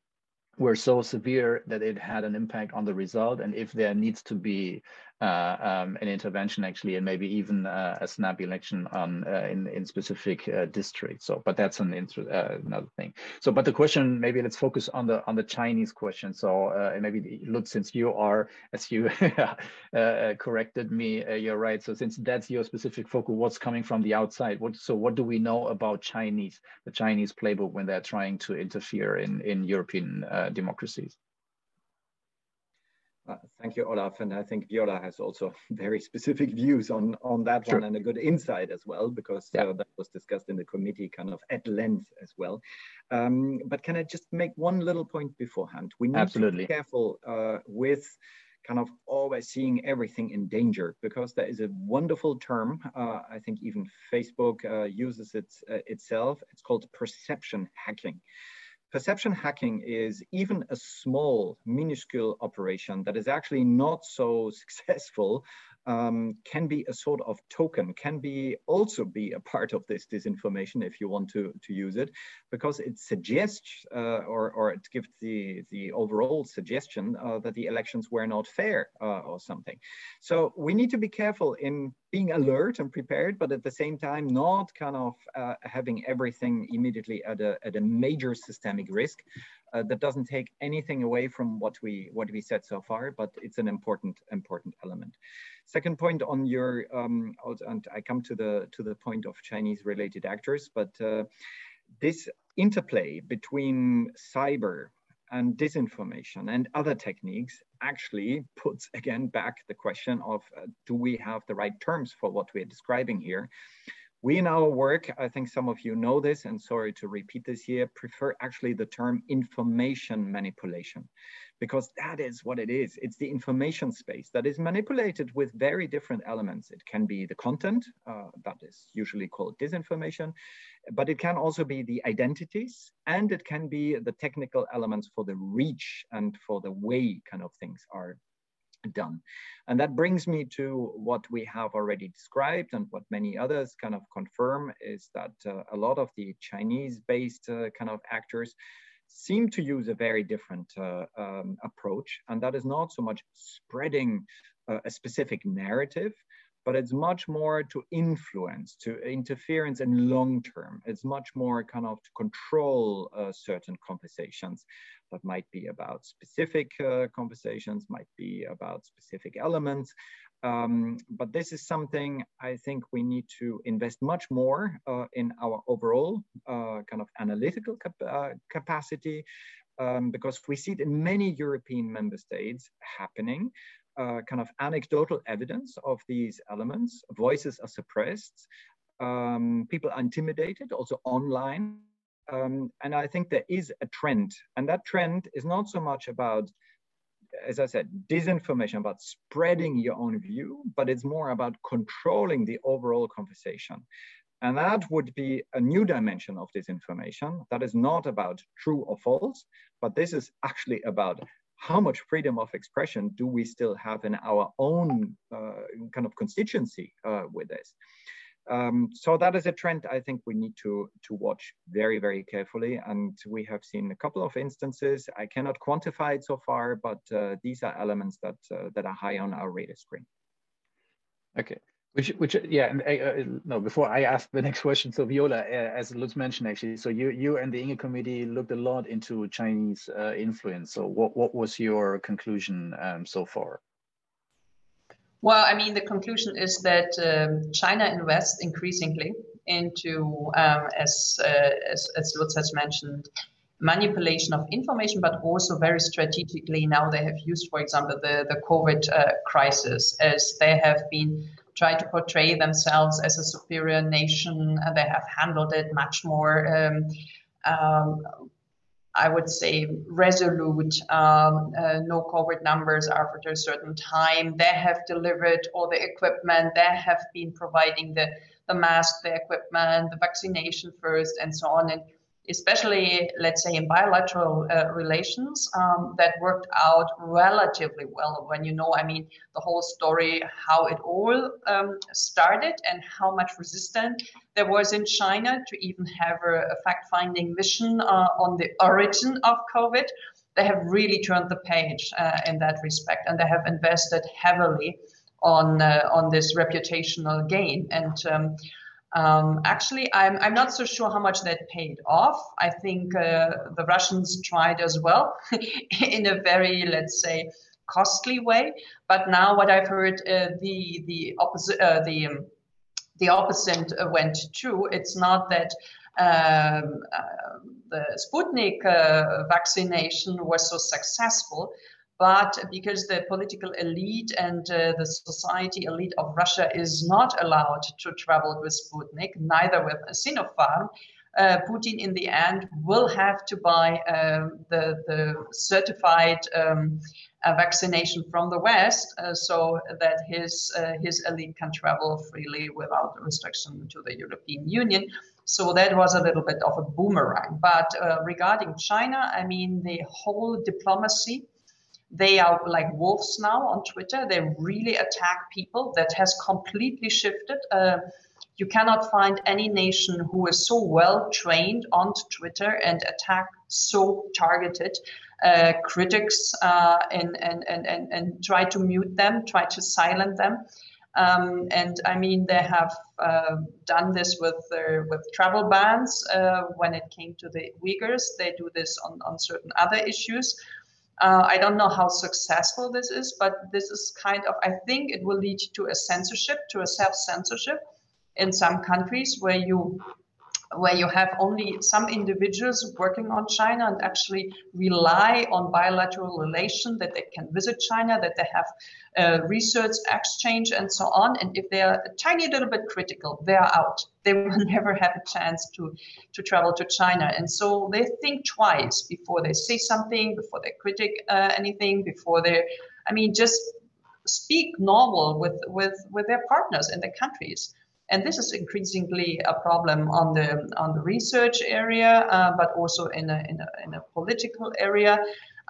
were so severe that it had an impact on the result, and if there needs to be uh, um, an intervention actually, and maybe even uh, a snap election on uh, in in specific uh, districts. So, but that's an uh, another thing. So, but the question maybe let's focus on the on the Chinese question. So, uh, maybe Lutz, since you are, as you (laughs) corrected me, you're right. So, since that's your specific focus, what's coming from the outside? What so what do we know about Chinese the Chinese playbook when they're trying to interfere in in European democracies? Uh, thank you, Olaf. And I think Viola has also (laughs) very specific views on, on that sure. one and a good insight as well, because yeah. uh, that was discussed in the committee kind of at length as well. Um, but can I just make one little point beforehand? We need Absolutely. to be careful uh, with kind of always seeing everything in danger because there is a wonderful term. Uh, I think even Facebook uh, uses it uh, itself. It's called perception hacking. Perception hacking is even a small, minuscule operation that is actually not so (laughs) successful um, can be a sort of token, can be also be a part of this disinformation if you want to, to use it, because it suggests uh, or, or it gives the, the overall suggestion uh, that the elections were not fair uh, or something. So we need to be careful in being alert and prepared, but at the same time, not kind of uh, having everything immediately at a, at a major systemic risk. Uh, that doesn't take anything away from what we what we said so far, but it's an important important element. Second point on your, um, and I come to the to the point of Chinese related actors, but uh, this interplay between cyber and disinformation and other techniques actually puts again back the question of uh, do we have the right terms for what we're describing here we in our work, I think some of you know this, and sorry to repeat this here, prefer actually the term information manipulation, because that is what it is. It's the information space that is manipulated with very different elements. It can be the content, uh, that is usually called disinformation, but it can also be the identities, and it can be the technical elements for the reach and for the way kind of things are done. And that brings me to what we have already described and what many others kind of confirm is that uh, a lot of the Chinese based uh, kind of actors seem to use a very different uh, um, approach. And that is not so much spreading uh, a specific narrative, but it's much more to influence, to interference in long term. It's much more kind of to control uh, certain conversations that might be about specific uh, conversations, might be about specific elements. Um, but this is something I think we need to invest much more uh, in our overall uh, kind of analytical cap uh, capacity um, because we see it in many European member states happening uh, kind of anecdotal evidence of these elements. Voices are suppressed. Um, people are intimidated, also online. Um, and I think there is a trend, and that trend is not so much about, as I said, disinformation, about spreading your own view, but it's more about controlling the overall conversation. And that would be a new dimension of disinformation that is not about true or false, but this is actually about how much freedom of expression do we still have in our own uh, kind of constituency uh, with this? Um, so that is a trend I think we need to, to watch very, very carefully. And we have seen a couple of instances. I cannot quantify it so far, but uh, these are elements that, uh, that are high on our radar screen. Okay. Which, which, yeah, and uh, uh, no. Before I ask the (laughs) next question, so Viola, uh, as Lutz mentioned, actually, so you, you and the INGE committee looked a lot into Chinese uh, influence. So, what, what was your conclusion um, so far? Well, I mean, the conclusion is that um, China invests increasingly into, um, as, uh, as, as Lutz has mentioned, manipulation of information, but also very strategically now they have used, for example, the, the COVID uh, crisis as they have been trying to portray themselves as a superior nation. And they have handled it much more, um, um, I would say, resolute. Um, uh, no COVID numbers after a certain time. They have delivered all the equipment. They have been providing the, the mask, the equipment, the vaccination first, and so on. And especially, let's say, in bilateral uh, relations, um, that worked out relatively well. When you know, I mean, the whole story, how it all um, started and how much resistance there was in China to even have a, a fact finding mission uh, on the origin of COVID. They have really turned the page uh, in that respect, and they have invested heavily on uh, on this reputational gain. And um, um, actually, I'm, I'm not so sure how much that paid off. I think uh, the Russians tried as well (laughs) in a very, let's say, costly way. But now, what I've heard, uh, the the opposite, uh, the um, the opposite went true. It's not that um, uh, the Sputnik uh, vaccination was so successful, but because the political elite and uh, the society elite of Russia is not allowed to travel with Sputnik, neither with Sinopharm, uh, Putin in the end will have to buy um, the, the certified um, uh, vaccination from the West uh, so that his, uh, his elite can travel freely without restriction to the European Union. So that was a little bit of a boomerang. But uh, regarding China, I mean, the whole diplomacy they are like wolves now on Twitter. They really attack people. That has completely shifted. Uh, you cannot find any nation who is so well trained on Twitter and attack so targeted uh, critics uh, and, and, and, and, and try to mute them, try to silence them. Um, and I mean, they have uh, done this with with travel bans uh, when it came to the Uyghurs. They do this on, on certain other issues. Uh, I don't know how successful this is, but this is kind of, I think it will lead to a censorship, to a self censorship in some countries where you where you have only some individuals working on China and actually rely on bilateral relation that they can visit China, that they have uh, research exchange and so on. And if they are a tiny little bit critical, they are out. (laughs) They will never have a chance to, to travel to China. And so they think twice before they say something, before they critic uh, anything, before they, I mean, just speak normal with, with, with their partners in the countries. And this is increasingly a problem on the on the research area, uh, but also in a, in a, in a political area.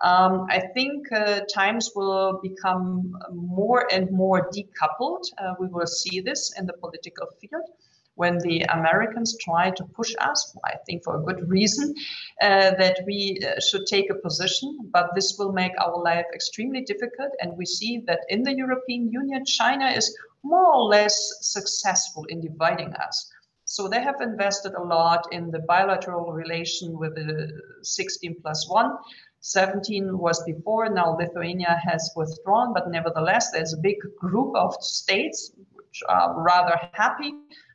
Um, I think uh, times will become more and more decoupled. Uh, we will see this in the political field when the Americans try to push us, I think for a good reason, uh, that we uh, should take a position, but this will make our life extremely difficult. And we see that in the European Union, China is more or less successful in dividing us. So they have invested a lot in the bilateral relation with the 16 plus 1. 17 was before, now Lithuania has withdrawn, but nevertheless, there's a big group of states which are rather happy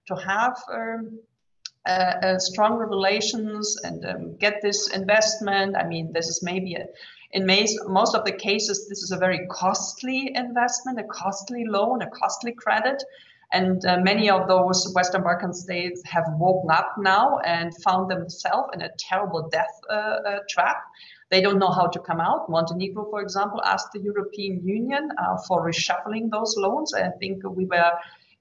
to have um, uh, stronger relations and um, get this investment. I mean, this is maybe a, in most of the cases, this is a very costly investment, a costly loan, a costly credit. And uh, many of those Western Balkan states have woken up now and found themselves in a terrible death uh, uh, trap. They don't know how to come out. Montenegro, for example, asked the European Union uh, for reshuffling those loans. I think we were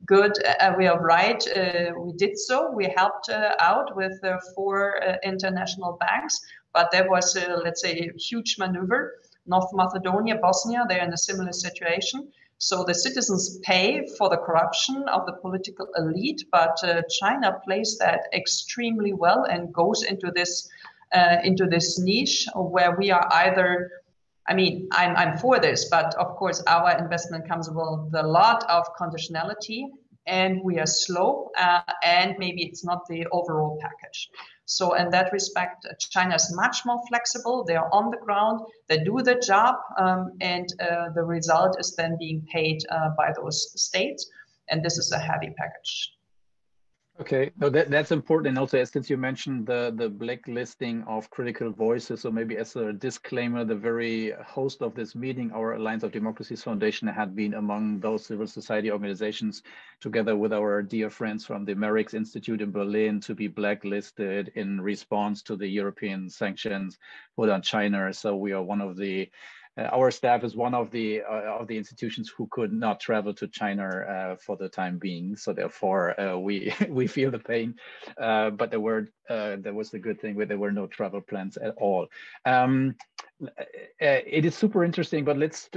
good. Uh, we are right. Uh, we did so. We helped out with four international banks but there was, let's say, a huge maneuver. North Macedonia, Bosnia, they're in a similar situation. So the citizens pay for the corruption of the political elite, but uh, China plays that extremely well and goes into this uh, into this niche where we are either. I mean, I'm, I'm for this, but of course, our investment comes with a lot of conditionality, and we are slow, uh, and maybe it's not the overall package. So in that respect, China is much more flexible. They are on the ground, they do the job, um, and uh, the result is then being paid uh, by those states. And this is a heavy package. Okay, no, that, that's important. And also, as since you mentioned the, the blacklisting of critical voices, so maybe as a disclaimer, the very host of this meeting, our Alliance of Democracies Foundation, had been among those civil society organizations, together with our dear friends from the MERICS Institute in Berlin, to be blacklisted in response to the European sanctions put on China. So we are one of the our staff is one of the uh, of the institutions who could not travel to China uh, for the time being. So therefore, uh, we (laughs) we feel the pain. Uh, but there were uh, there was the good thing where there were no travel plans at all. Um, it is super interesting. But let's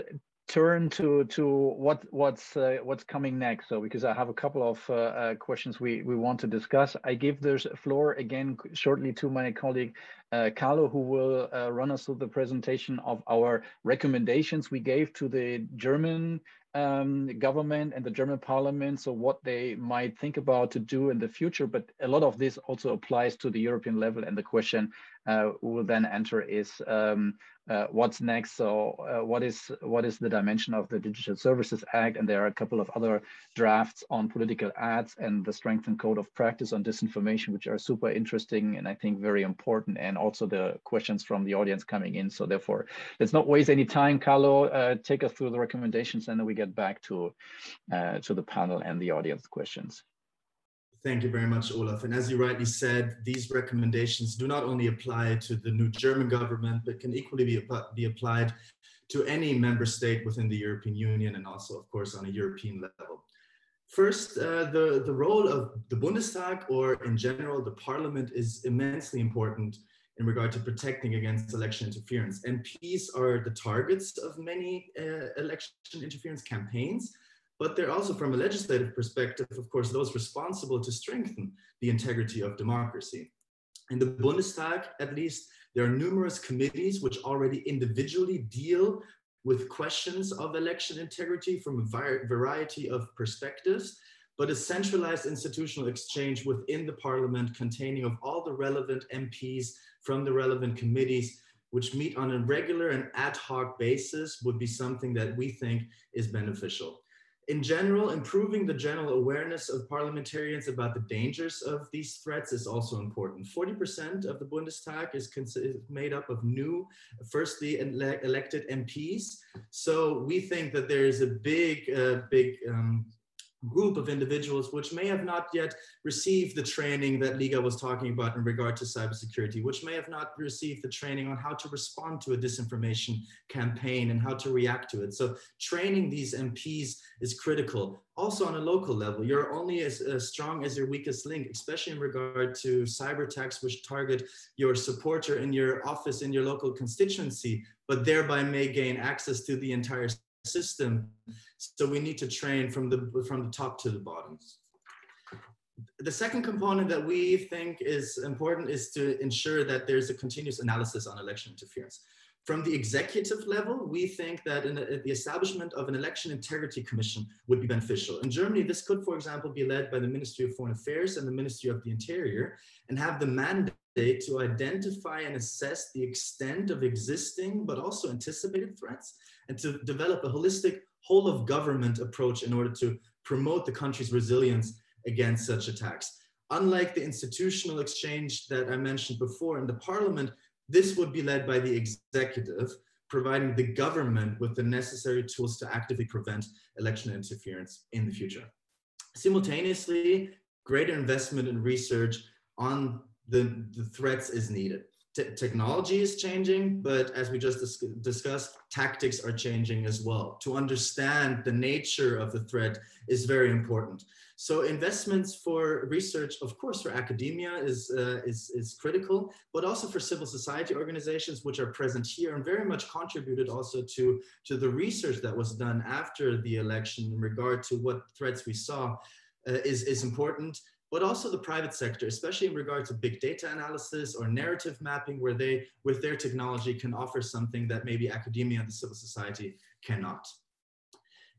turn to to what what's uh, what's coming next. So because I have a couple of uh, uh, questions we we want to discuss, I give the floor again shortly to my colleague uh, Carlo, who will uh, run us through the presentation of our recommendations we gave to the German um, government and the German parliament, so what they might think about to do in the future. But a lot of this also applies to the European level. And the question uh, we will then enter is um, uh, what's next? So uh, what is what is the dimension of the Digital Services Act? And there are a couple of other drafts on political ads and the strengthened code of practice on disinformation, which are super interesting and I think very important. And also the questions from the audience coming in. So therefore, let's not waste any time. Carlo, uh, take us through the recommendations and then we get back to, uh, to the panel and the audience questions. Thank you very much, Olaf. And as you rightly said, these recommendations do not only apply to the new German government, but can equally be, be applied to any member state within the European Union and also, of course, on a European level. First, uh, the, the role of the Bundestag or in general, the parliament is immensely important in regard to protecting against election interference. MPs are the targets of many uh, election interference campaigns, but they're also from a legislative perspective, of course, those responsible to strengthen the integrity of democracy. In the Bundestag, at least, there are numerous committees which already individually deal with questions of election integrity from a variety of perspectives, but a centralized institutional exchange within the parliament containing of all the relevant MPs from the relevant committees which meet on a regular and ad hoc basis would be something that we think is beneficial in general, improving the general awareness of parliamentarians about the dangers of these threats is also important. 40% of the Bundestag is, made up of new, firstly ele elected MPs. So we think that there is a big, uh, big um, group of individuals which may have not yet received the training that Līga was talking about in regard to cybersecurity, which may have not received the training on how to respond to a disinformation campaign and how to react to it. So training these MPs is critical. Also on a local level, you're only as, as strong as your weakest link, especially in regard to cyber attacks which target your supporter in your office, in your local constituency, but thereby may gain access to the entire system. So we need to train from the, from the top to the bottom. The second component that we think is important is to ensure that there's a continuous analysis on election interference. From the executive level, we think that in the, the establishment of an election integrity commission would be beneficial. In Germany, this could, for example, be led by the Ministry of Foreign Affairs and the Ministry of the Interior and have the mandate to identify and assess the extent of existing but also anticipated threats and to develop a holistic whole of government approach in order to promote the country's resilience against such attacks. Unlike the institutional exchange that I mentioned before in the parliament, this would be led by the executive, providing the government with the necessary tools to actively prevent election interference in the future. Simultaneously, greater investment in research on the, the threats is needed technology is changing, but as we just dis discussed, tactics are changing as well. To understand the nature of the threat is very important. So investments for research, of course, for academia is, uh, is, is critical, but also for civil society organizations, which are present here and very much contributed also to, to the research that was done after the election in regard to what threats we saw uh, is, is important but also the private sector, especially in regard to big data analysis or narrative mapping, where they, with their technology, can offer something that maybe academia and the civil society cannot.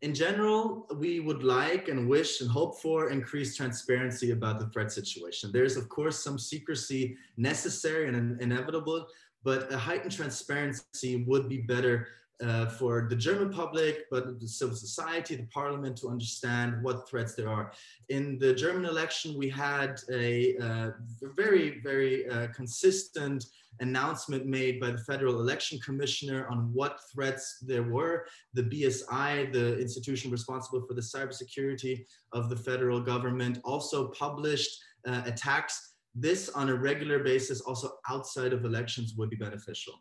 In general, we would like and wish and hope for increased transparency about the threat situation. There's, of course, some secrecy necessary and inevitable, but a heightened transparency would be better uh, for the German public, but the civil society, the parliament to understand what threats there are. In the German election, we had a uh, very, very uh, consistent announcement made by the Federal Election Commissioner on what threats there were. The BSI, the institution responsible for the cybersecurity of the federal government, also published uh, attacks. This on a regular basis, also outside of elections, would be beneficial.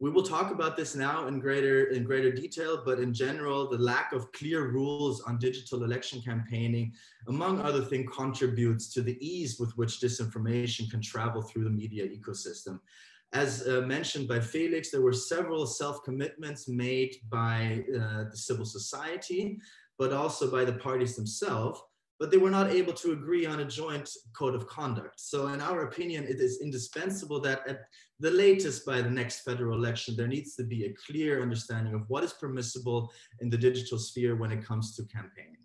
We will talk about this now in greater, in greater detail, but in general, the lack of clear rules on digital election campaigning, among other things, contributes to the ease with which disinformation can travel through the media ecosystem. As uh, mentioned by Felix, there were several self-commitments made by uh, the civil society, but also by the parties themselves but they were not able to agree on a joint code of conduct. So in our opinion, it is indispensable that at the latest by the next federal election, there needs to be a clear understanding of what is permissible in the digital sphere when it comes to campaigning.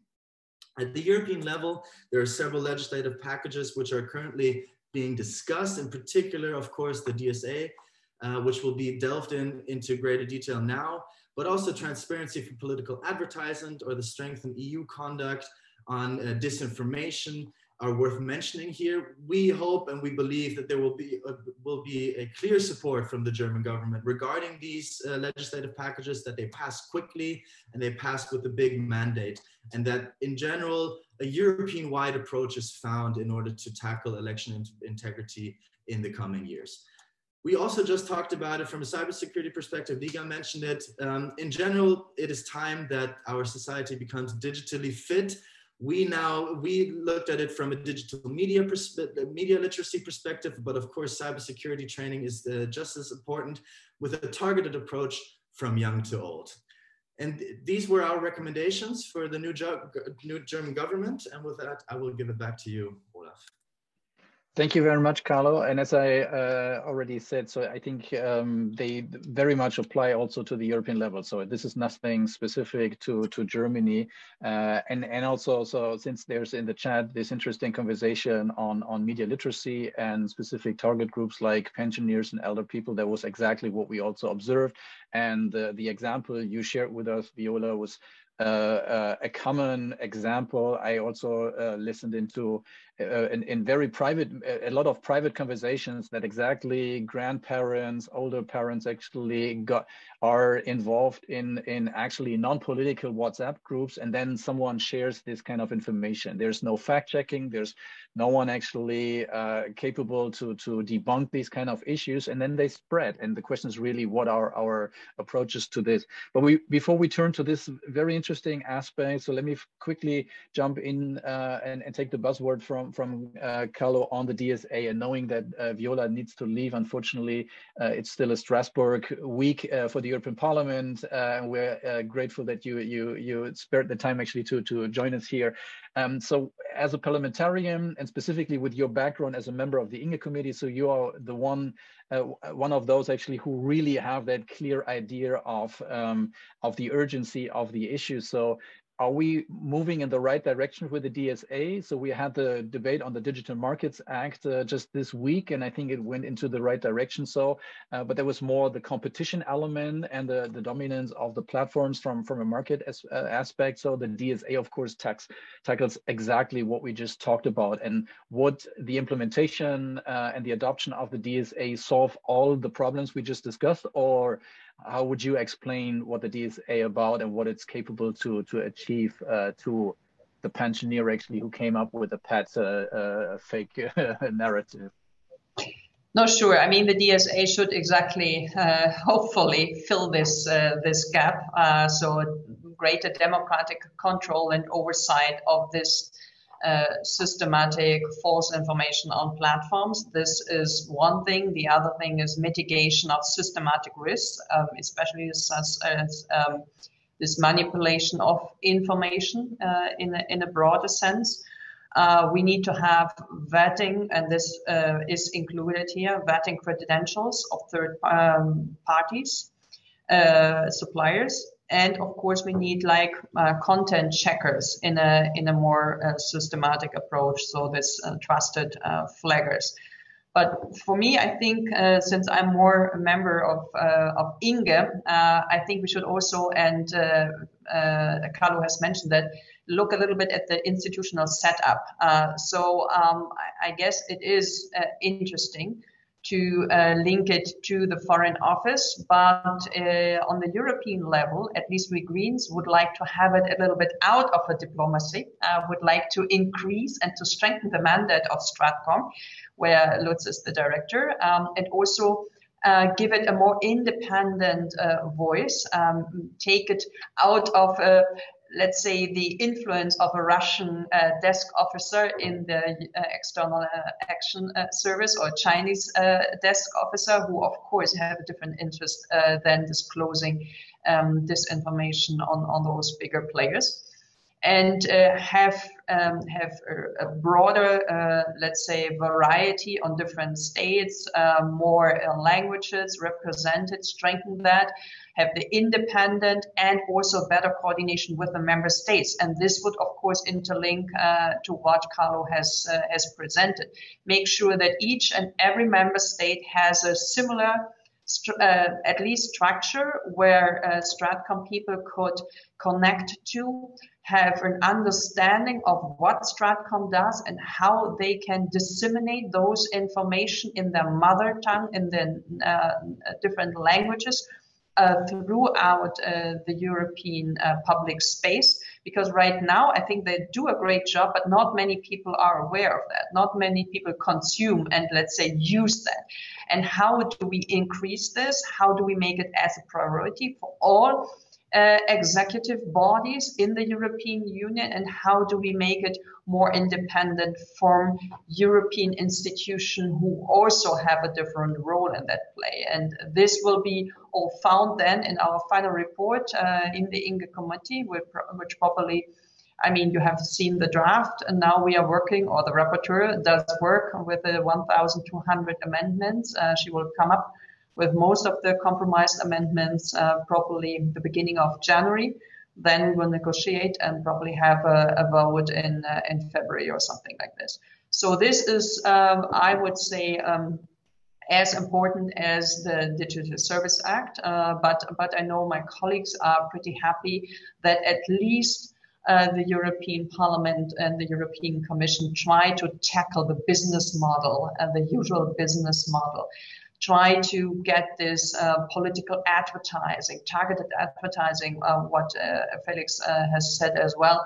At the European level, there are several legislative packages which are currently being discussed, in particular, of course, the DSA, uh, which will be delved in into greater detail now, but also transparency for political advertisement or the strength strengthened EU conduct on uh, disinformation are worth mentioning here. We hope and we believe that there will be a, will be a clear support from the German government regarding these uh, legislative packages that they pass quickly and they pass with a big mandate and that in general a European-wide approach is found in order to tackle election in integrity in the coming years. We also just talked about it from a cybersecurity perspective. Līga mentioned it. Um, in general, it is time that our society becomes digitally fit we now we looked at it from a digital media media literacy perspective but of course cybersecurity training is uh, just as important with a targeted approach from young to old. And these were our recommendations for the new, new german government. And with that i will give it back to you olaf Thank you very much, Carlo. And as I uh, already said, so I think um, they very much apply also to the European level. So this is nothing specific to to Germany, uh, and and also so since there's in the chat this interesting conversation on on media literacy and specific target groups like pensioners and elder people, that was exactly what we also observed. And uh, the example you shared with us, Viola, was uh, uh, a common example. I also uh, listened into uh, in, in, very private, a lot of private conversations that exactly grandparents, older parents actually got are involved in in actually non-political WhatsApp groups, and then someone shares this kind of information. There's no fact checking. There's no one actually uh, capable to to debunk these kind of issues, and then they spread. And the question is really, what are our approaches to this? But we before we turn to this very interesting aspect, so let me quickly jump in uh, and, and take the buzzword from from uh, Carlo on the DSA, and knowing that uh, Viola needs to leave, unfortunately, uh, it's still a Strasbourg week uh, for the European Parliament. Uh, and we're grateful that you you you spared the time actually to to join us here. Um, so as a parliamentarian and specifically with your background as a member of the INGE committee, so you are the one one of those actually who really have that clear idea of um, of the urgency of the issue. So are we moving in the right direction with the DSA? So we had the debate on the Digital Markets Act uh, just this week, and I think it went into the right direction. So, uh, but there was more the competition element and the, the dominance of the platforms from, from a market as, uh, aspect. So the DSA, of course, tax, tackles exactly what we just talked about and would the implementation uh, and the adoption of the DSA solve all the problems we just discussed, or how would you explain what the DSA about and what it's capable to to achieve uh, to the pensioner actually who came up with a pet uh, uh, fake (laughs) narrative? No, sure. I mean, the DSA should exactly, uh, hopefully, fill this this gap. So, greater democratic control and oversight of this systematic false information on platforms. This is one thing. The other thing is mitigation of systematic risks, um, especially such as um, this manipulation of information uh, in, a, in a broader sense. Uh, we need to have vetting, and this uh, is included here, vetting credentials of third um, parties, uh, suppliers, and of course we need like uh, content checkers in a in a more uh, systematic approach so this uh, trusted uh, flaggers But for me, I think uh, since I'm more a member of uh, of INGE, I think we should also, and Carlo has mentioned that, look a little bit at the institutional setup. So um, I, I, guess it is interesting to uh, link it to the foreign office. But uh, on the European level, at least we Greens would like to have it a little bit out of a diplomacy, uh, would like to increase and to strengthen the mandate of Stratcom, where Lutz is the director, um, and also uh, give it a more independent uh, voice, um, take it out of a let's say, the influence of a Russian uh, desk officer in the uh, external uh, action uh, service or Chinese uh, desk officer, who of course have a different interest than disclosing um, this information on, on those bigger players and have um, have a, a broader, let's say, variety on different states, more languages represented, strengthen that, have the independent and also better coordination with the member states. And this would, of course, interlink uh, to what Carlo has uh, has presented. Make sure that each and every member state has a similar uh, at least structure where uh, Stratcom people could connect to, have an understanding of what Stratcom does and how they can disseminate those information in their mother tongue, in the uh, different languages throughout uh, the European uh, public space. Because right now, I think they do a great job, but not many people are aware of that. Not many people consume and let's say use that. And how do we increase this? How do we make it as a priority for all uh, executive bodies in the European Union and how do we make it more independent from European institutions who also have a different role in that play. And this will be all found then in our final report uh, in the INGE committee, which, which probably I mean, you have seen the draft, and now we are working, or the rapporteur does work with the 1,200 amendments. Uh, she will come up with most of the compromised amendments uh, probably the beginning of January. Then we will negotiate and probably have a, a vote in uh, in February or something like this. So this is, um, I would say, um, as important as the Digital Service Act. Uh, but but I know my colleagues are pretty happy that at least uh, the European Parliament and the European Commission try to tackle the business model and the usual business model try to get this uh, political advertising, targeted advertising, uh, what uh, Felix uh, has said as well,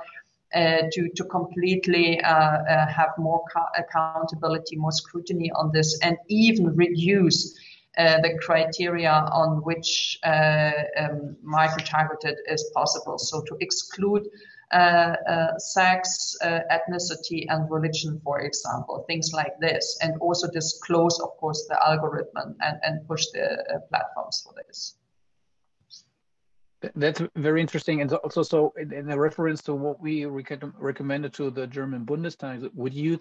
uh, to, to completely have more accountability, more scrutiny on this, and even reduce the criteria on which um, micro-targeted is possible. So to exclude sex, uh, ethnicity, and religion, for example, things like this, and also disclose, of course, the algorithm and, and push the platforms for this. That's very interesting, and also so in, a reference to what we rec recommended to the German Bundestag, would you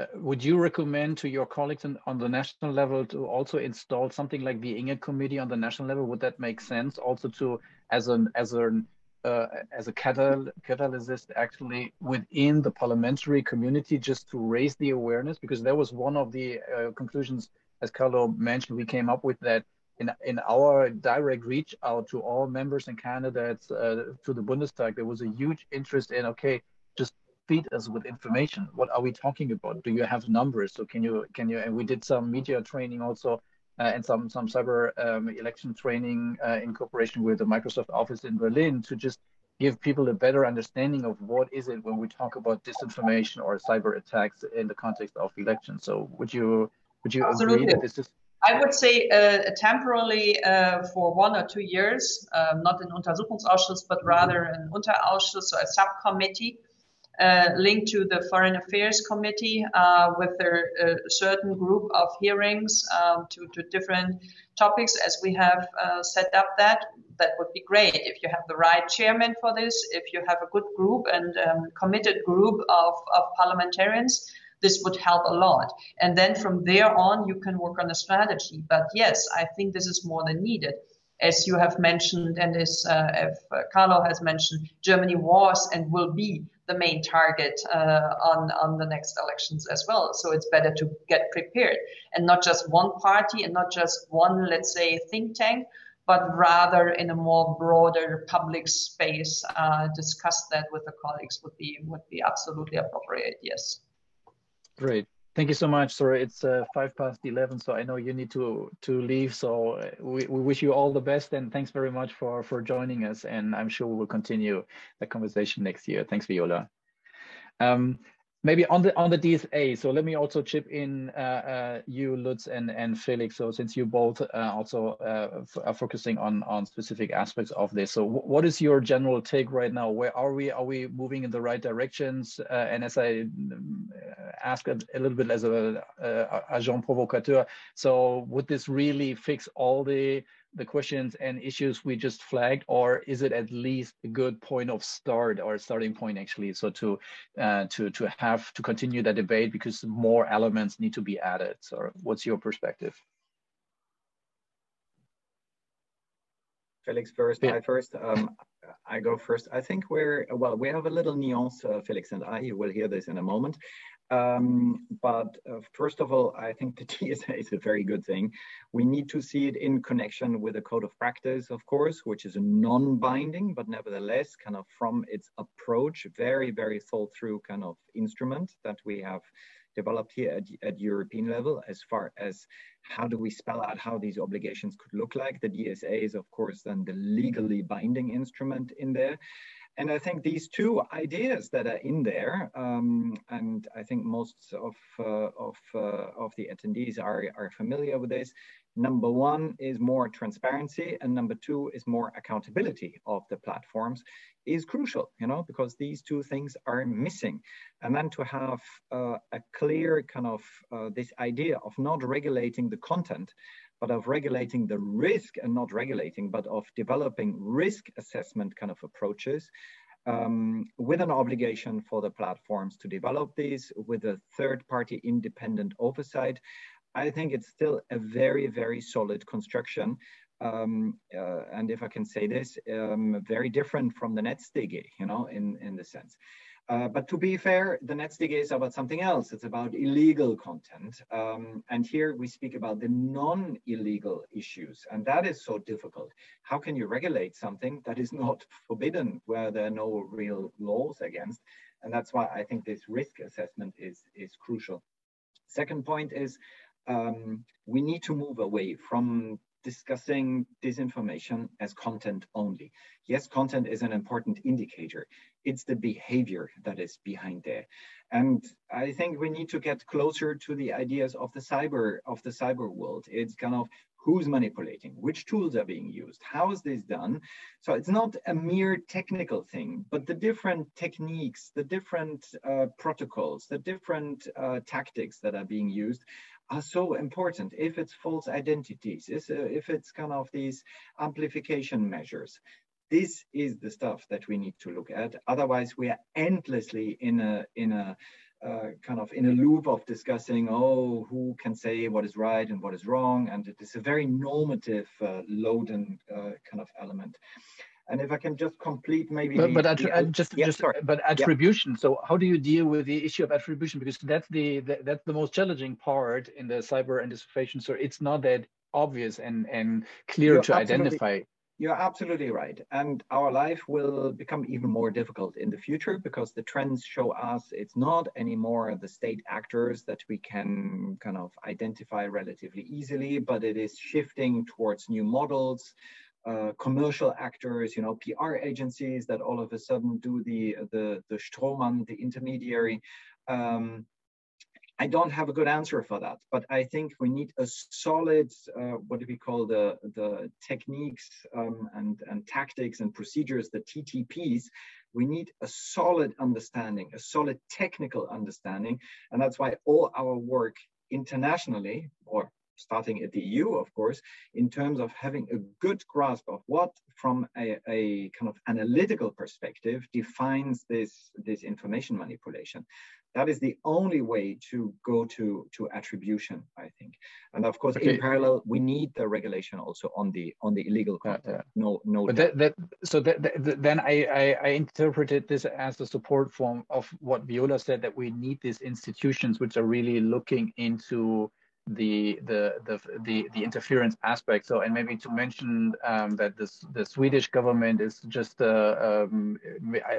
uh, would you recommend to your colleagues in, on the national level to also install something like the INGE committee on the national level? Would that make sense? Also to as an as an uh, as a catal catalyst actually within the parliamentary community just to raise the awareness because that was one of the uh, conclusions as Carlo mentioned we came up with that in in our direct reach out to all members and candidates uh, to the Bundestag there was a huge interest in okay just feed us with information. What are we talking about? Do you have numbers? So can you can you and we did some media training also and some some cyber um, election training uh, in cooperation with the Microsoft office in Berlin to just give people a better understanding of what is it when we talk about disinformation or cyber attacks in the context of elections. So would you would you Absolutely. agree that this is I would say uh, temporarily uh, for one or two years, um, not an Untersuchungsausschuss, but rather an Unterausschuss, so a subcommittee uh, linked to the Foreign Affairs Committee uh, with a, a, certain group of hearings um, to, to, different topics as we have uh, set up that. That would be great if you have the right chairman for this, if you have a good group and um, committed group of, of parliamentarians this would help a lot. And then from there on, you can work on a strategy. But yes, I think this is more than needed as you have mentioned, and as uh, uh, Carlo has mentioned, Germany was and will be the main target uh, on on the next elections as well. So it's better to get prepared and not just one party and not just one, let's say, think tank, but rather in a more broader public space. Uh, discuss that with the colleagues would be would be absolutely appropriate. Yes. Great. Thank you so much. Sorry, it's uh, five past 11, so I know you need to to leave. So uh, we, we wish you all the best and thanks very much for, for joining us. And I'm sure we will continue the conversation next year. Thanks, Viola. Um, maybe on the on the DSA. So let me also chip in uh, uh, you, Lutz, and and Felix. So since you both uh, also uh, are focusing on on specific aspects of this, so what is your general take right now? Where are we? Are we moving in the right directions? Uh, and as I um, ask a, a, little bit as a, a agent provocateur, so would this really fix all the the questions and issues we just flagged, or is it at least a good point of start or starting point actually? So to uh, to to have to continue that debate because more elements need to be added. So what's your perspective? Felix first, yeah. I first. Um, I go first. I think we're well. We have a little nuance, uh, Felix and I. You will hear this in a moment. Um, but uh, first of all, I think (laughs) the DSA is a very good thing. We need to see it in connection with a code of practice, of course, which is a non-binding, but nevertheless, kind of from its approach, very, very thought through kind of instrument that we have developed here at, at European level as far as how do we spell out how these obligations could look like. The DSA is, of course, then the legally binding instrument in there. And I think these two ideas that are in there, um, and I think most of uh, of uh, of the attendees are are familiar with this. Number one is more transparency, and number two is more accountability of the platforms is crucial, you know, because these two things are missing. And then to have uh, a clear kind of uh, this idea of not regulating the content, but of regulating the risk and not regulating, but of developing risk assessment kind of approaches um, with an obligation for the platforms to develop these with a third party independent oversight. I think it's still a very, very solid construction. Um, uh, and if I can say this, um, very different from the NetzDG, you know, in, in the sense. Uh, but to be fair, the NetzDG is about something else. It's about illegal content. Um, and here we speak about the non-illegal issues. And that is so difficult. How can you regulate something that is not (laughs) forbidden, where there are no real laws against? And that's why I think this risk assessment is, is crucial. Second point is um, we need to move away from discussing disinformation as content only. Yes, content is an important indicator. It's the behavior that is behind there. And I think we need to get closer to the ideas of the cyber of the cyber world. It's kind of who's manipulating, which tools are being used, how is this done? So it's not a mere technical thing, but the different techniques, the different uh, protocols, the different uh, tactics that are being used are so important. If it's false identities, if it's kind of these amplification measures, this is the stuff that we need to look at. Otherwise, we are endlessly in a in a uh, kind of in a loop of discussing, oh, who can say what is right and what is wrong, and it is a very normative uh, load uh, kind of element. And if I can just complete maybe. But, the, but the, uh, just, yeah, just sorry. but attribution. Yeah. So how do you deal with the issue of attribution? Because that's the, the that's the most challenging part in the cyber and disinformation. So it's not that obvious and and clear You're to identify. You're absolutely right. And our life will become even more difficult in the future because the trends show us it's not anymore the state actors that we can kind of identify relatively easily, but it is shifting towards new models, uh, commercial actors, you know, PR agencies that all of a sudden do the the the Strohmann, the intermediary. Um, I don't have a good answer for that, but I think we need a solid, uh, what do we call the the techniques um, and and tactics and procedures, the TTPs. We need a solid understanding, a solid technical understanding, and that's why all our work internationally or starting at the EU, of course, in terms of having a good grasp of what, from a, a kind of analytical perspective, defines this, this information manipulation that is the only way to go to to attribution i think. And of course okay. in parallel we need the regulation also on the on the illegal content. no no but that, that, so that, that, then I, I, I interpreted this as a support form of what viola said that we need these institutions which are really looking into the the the the, the interference aspect. So, and maybe to mention um, that this the Swedish government is just uh, um,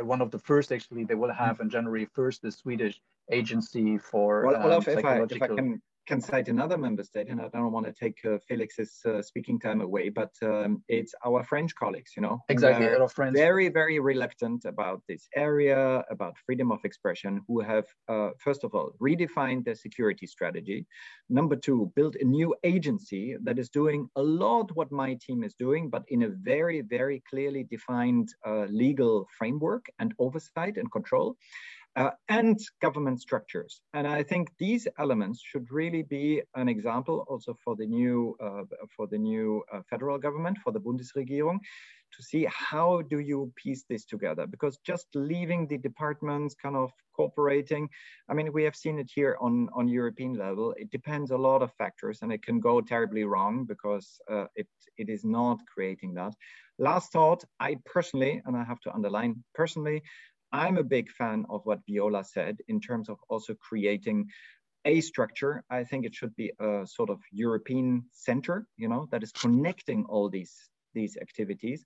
one of the first. Actually, they will have on January first the Swedish agency for well, Olaf, um, if I if I can can cite another member state, and I don't want to take uh, Felix's uh, speaking time away, but um, it's our French colleagues, you know. Exactly, a French. Very, very reluctant about this area, about freedom of expression, who have, uh, first of all, redefined their security strategy. Number two, built a new agency that is doing a lot what my team is doing, but in a very, very clearly defined uh, legal framework and oversight and control uh, and government structures. And I think these elements should really be an example also for the new uh, for the new uh, federal government, for the Bundesregierung, to see how do you piece this together. Because just leaving the departments kind of cooperating, I mean, we have seen it here on on European level. It depends a lot of factors, and it can go terribly wrong because uh, it it is not creating that. Last thought, I personally, and I have to underline personally, I'm a big fan of what Viola said in terms of also creating a structure. I think it should be a sort of European center, you know, that is connecting all these these activities,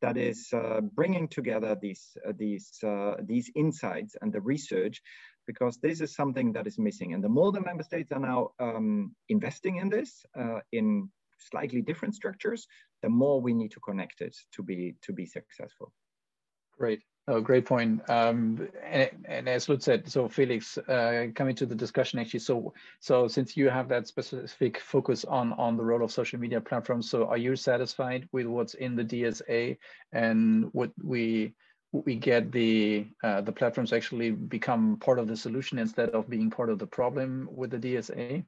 that is uh, bringing together these uh, these uh, these insights and the research, because this is something that is missing. And the more the member states are now um, investing in this uh, in slightly different structures, the more we need to connect it to be to be successful. Great. Oh, great point. Um, and, and, as Lutz said, so Felix, uh, coming to the discussion actually, so so since you have that specific focus on on the role of social media platforms, so are you satisfied with what's in the DSA and would we we get the uh, the platforms actually become part of the solution instead of being part of the problem with the DSA?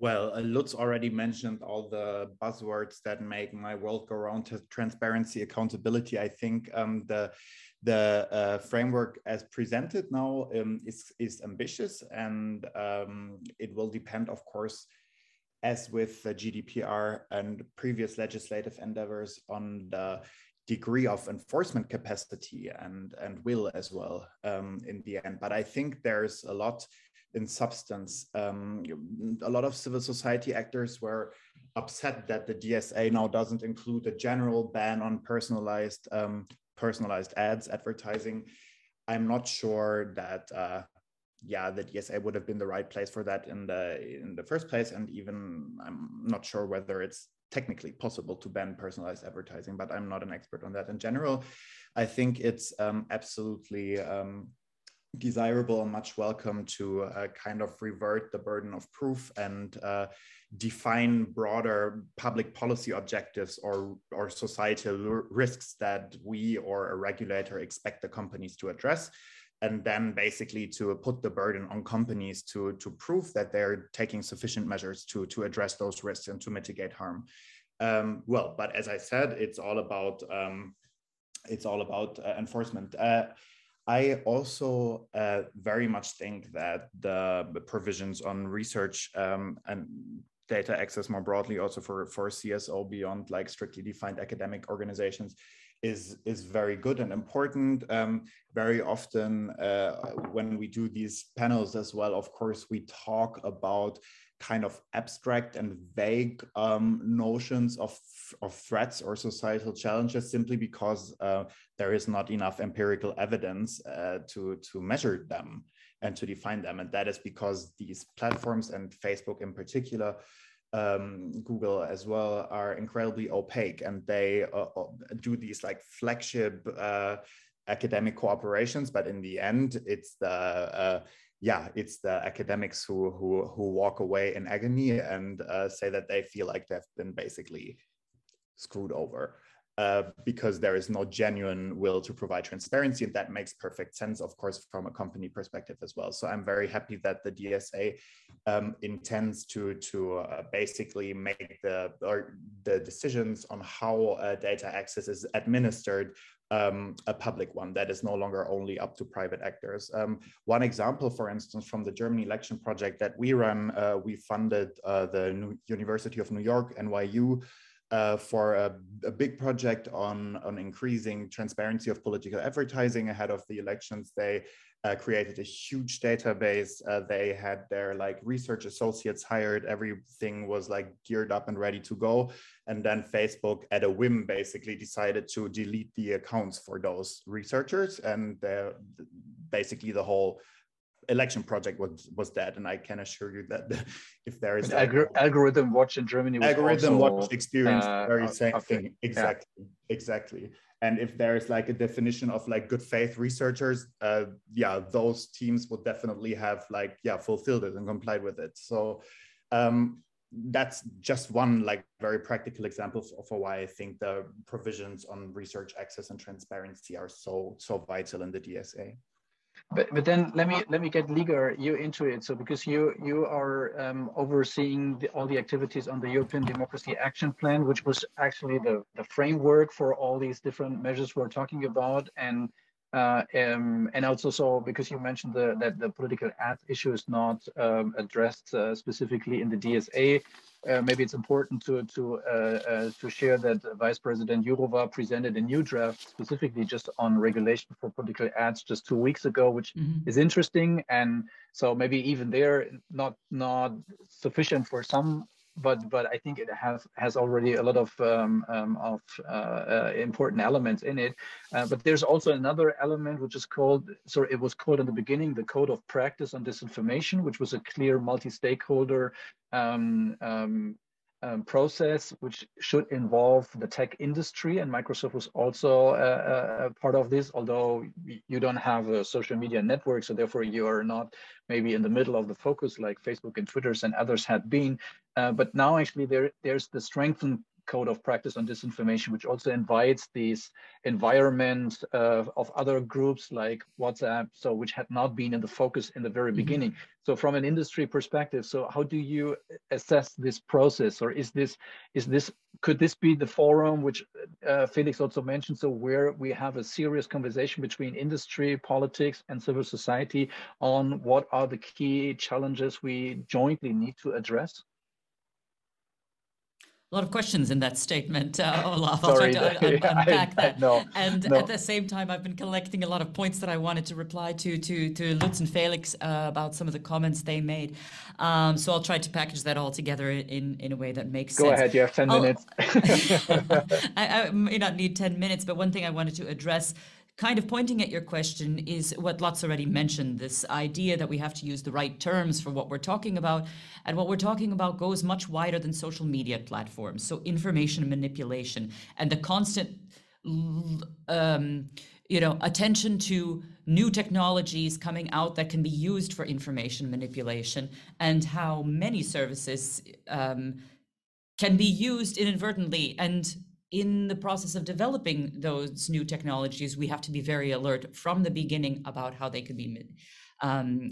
Well, uh, Lutz already mentioned all the buzzwords that make my world go round transparency, accountability. I think um, the the uh, framework as presented now um, is, is ambitious and um, it will depend, of course, as with the GDPR and previous legislative endeavors on the degree of enforcement capacity and, and will as well um, in the end. But I think there's a lot in substance. Um, a lot of civil society actors were upset that the DSA now doesn't include a general ban on personalized um, personalized ads advertising. I'm not sure that uh, yeah the DSA would have been the right place for that in the in the first place, and even I'm not sure whether it's technically possible to ban personalized advertising, but I'm not an expert on that in general. I think it's um, absolutely um, desirable and much welcome to uh, kind of revert the burden of proof and uh, define broader public policy objectives or, or societal risks that we or a regulator expect the companies to address and then basically to put the burden on companies to, to prove that they're taking sufficient measures to, to address those risks and to mitigate harm. Um, well, but as I said, it's all about um, it's all about uh, enforcement. I also uh, very much think that the provisions on research um, and data access more broadly, also for, for CSO beyond like strictly defined academic organizations, is is very good and important. Um, very often, uh, when we do these panels as well, of course, we talk about kind of abstract and vague um, notions of, of threats or societal challenges simply because uh, there is not enough empirical evidence uh, to, to measure them and to define them. And that is because these platforms and Facebook in particular, um, Google as well, are incredibly opaque and they uh, uh do these like flagship uh, academic cooperations, but in the end, it's the uh, yeah, it's the academics who who who walk away in agony and uh, say that they feel like they've been basically screwed over. uh, because there is no genuine will to provide transparency. And that makes perfect sense, of course, from a company perspective as well. So I'm very happy that the DSA um, intends to, to uh, basically make the, or the decisions on how uh, data access is administered um, a public one that is no longer only up to private actors. Um, one example, for instance, from the German election project that we run, uh, we funded uh, the New University of New York, NYU, uh, for a, a, big project on, on increasing transparency of political advertising ahead of the elections. They uh, created a huge database. Uh, they had their like research associates hired. Everything was like geared up and ready to go. And then Facebook, at a whim, basically decided to delete the accounts for those researchers, and basically the whole election project was was that and i can assure you that if there is algor AlgorithmWatch in germany algorithm also, watch experience uh, very same thing exactly yeah. exactly and if there is like a definition of like good faith researchers uh, yeah those teams would definitely have like yeah fulfilled it and complied with it so um, that's just one like very practical example for, why I think the provisions on research access and transparency are so so vital in the DSA. But, but then let me let me get Līga you into it. So because you you are um, overseeing the, all the activities on the European Democracy Action Plan, which was actually the the framework for all these different measures we're talking about, and uh, um, and also so because you mentioned the, that the political ad issue is not um, addressed uh, specifically in the DSA, uh, maybe it's important to to uh, uh, to share that Vice President Jourova presented a new draft specifically just on regulation for political ads just two weeks ago, which mm -hmm. is interesting. And so maybe even there, not not sufficient for some but but I think it has has already a lot of um, um, of uh, uh, important elements in it. Uh, but there's also another element which is called so it was called in the beginning the code of practice on disinformation, which was a clear multi-stakeholder um, um process, which should involve the tech industry. And Microsoft was also a, a, part of this, although you don't have a social media network. So therefore you are not maybe in the middle of the focus like Facebook and Twitters and others had been. Uh, but now actually there, there's the strengthened code of practice on disinformation, which also invites these environment uh, of other groups like WhatsApp, so which had not been in the focus in the very mm -hmm. beginning. So from an industry perspective, so how do you assess this process, or is this is this could this be the forum which uh, Felix also mentioned, so where we have a serious conversation between industry, politics, and civil society on what are the key challenges we jointly need to address? A lot of questions in that statement, uh, Olaf. I'll Sorry, try to (laughs) un unpack I, that. I, no, and no. at the same time, I've been collecting a lot of points that I wanted to reply to to to Lutz and Felix uh, about some of the comments they made. Um, so I'll try to package that all together in in a way that makes Go sense. Go ahead. You have 10 minutes. (laughs) I, I may not need 10 minutes, but one thing I wanted to address kind of pointing at your question is what Lutz already mentioned this idea that we have to use the right terms for what we're talking about. And what we're talking about goes much wider than social media platforms. So, information manipulation and the constant. Um, you know, attention to new technologies coming out that can be used for information manipulation, and how many services um, can be used inadvertently and in the process of developing those new technologies, we have to be very alert from the beginning about how they could be um,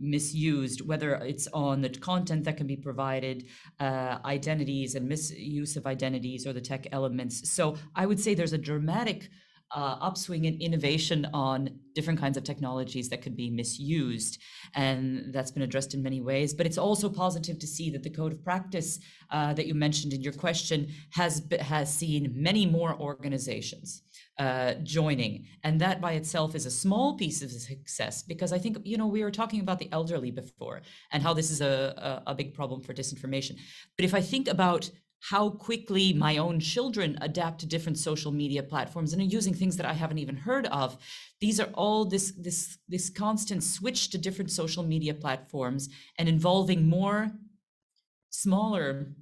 misused, whether it's on the content that can be provided, uh, identities and misuse of identities or the tech elements. So I would say there's a dramatic uh, upswing in innovation on different kinds of technologies that could be misused. And that's been addressed in many ways. But it's also positive to see that the code of practice uh, that you mentioned in your question has, has seen many more organizations uh, joining. And that by itself is a small piece of success because I think, you know, we were talking about the elderly before and how this is a, a, a big problem for disinformation. But if I think about how quickly my own children adapt to different social media platforms and are using things that I haven't even heard of. These are all this this this constant switch to different social media platforms and involving more smaller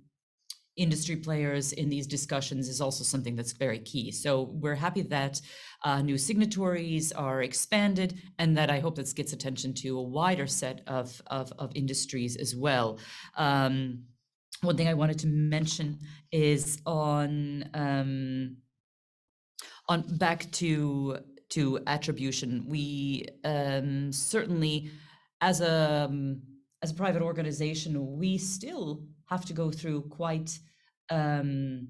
industry players in these discussions is also something that's very key. So we're happy that uh, new signatories are expanded and that I hope this gets attention to a wider set of, of, of industries as well. Um, one thing I wanted to mention is on um, on back to to attribution, we um, certainly, as a um, as a private organization, we still have to go through quite um,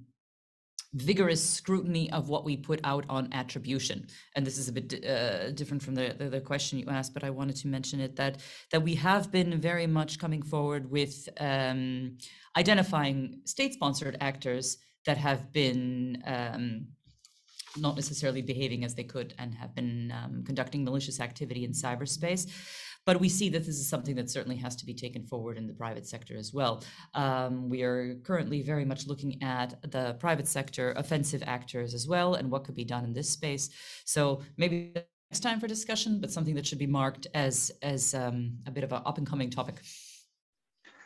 vigorous scrutiny of what we put out on attribution. And this is a bit uh, different from the, the, the, question you asked, but I wanted to mention it that that we have been very much coming forward with um, identifying state-sponsored actors that have been um, not necessarily behaving as they could and have been um, conducting malicious activity in cyberspace. But we see that this is something that certainly has to be taken forward in the private sector as well. Um, we are currently very much looking at the private sector offensive actors as well and what could be done in this space. So maybe next time for discussion, but something that should be marked as as um, a bit of an up and coming topic.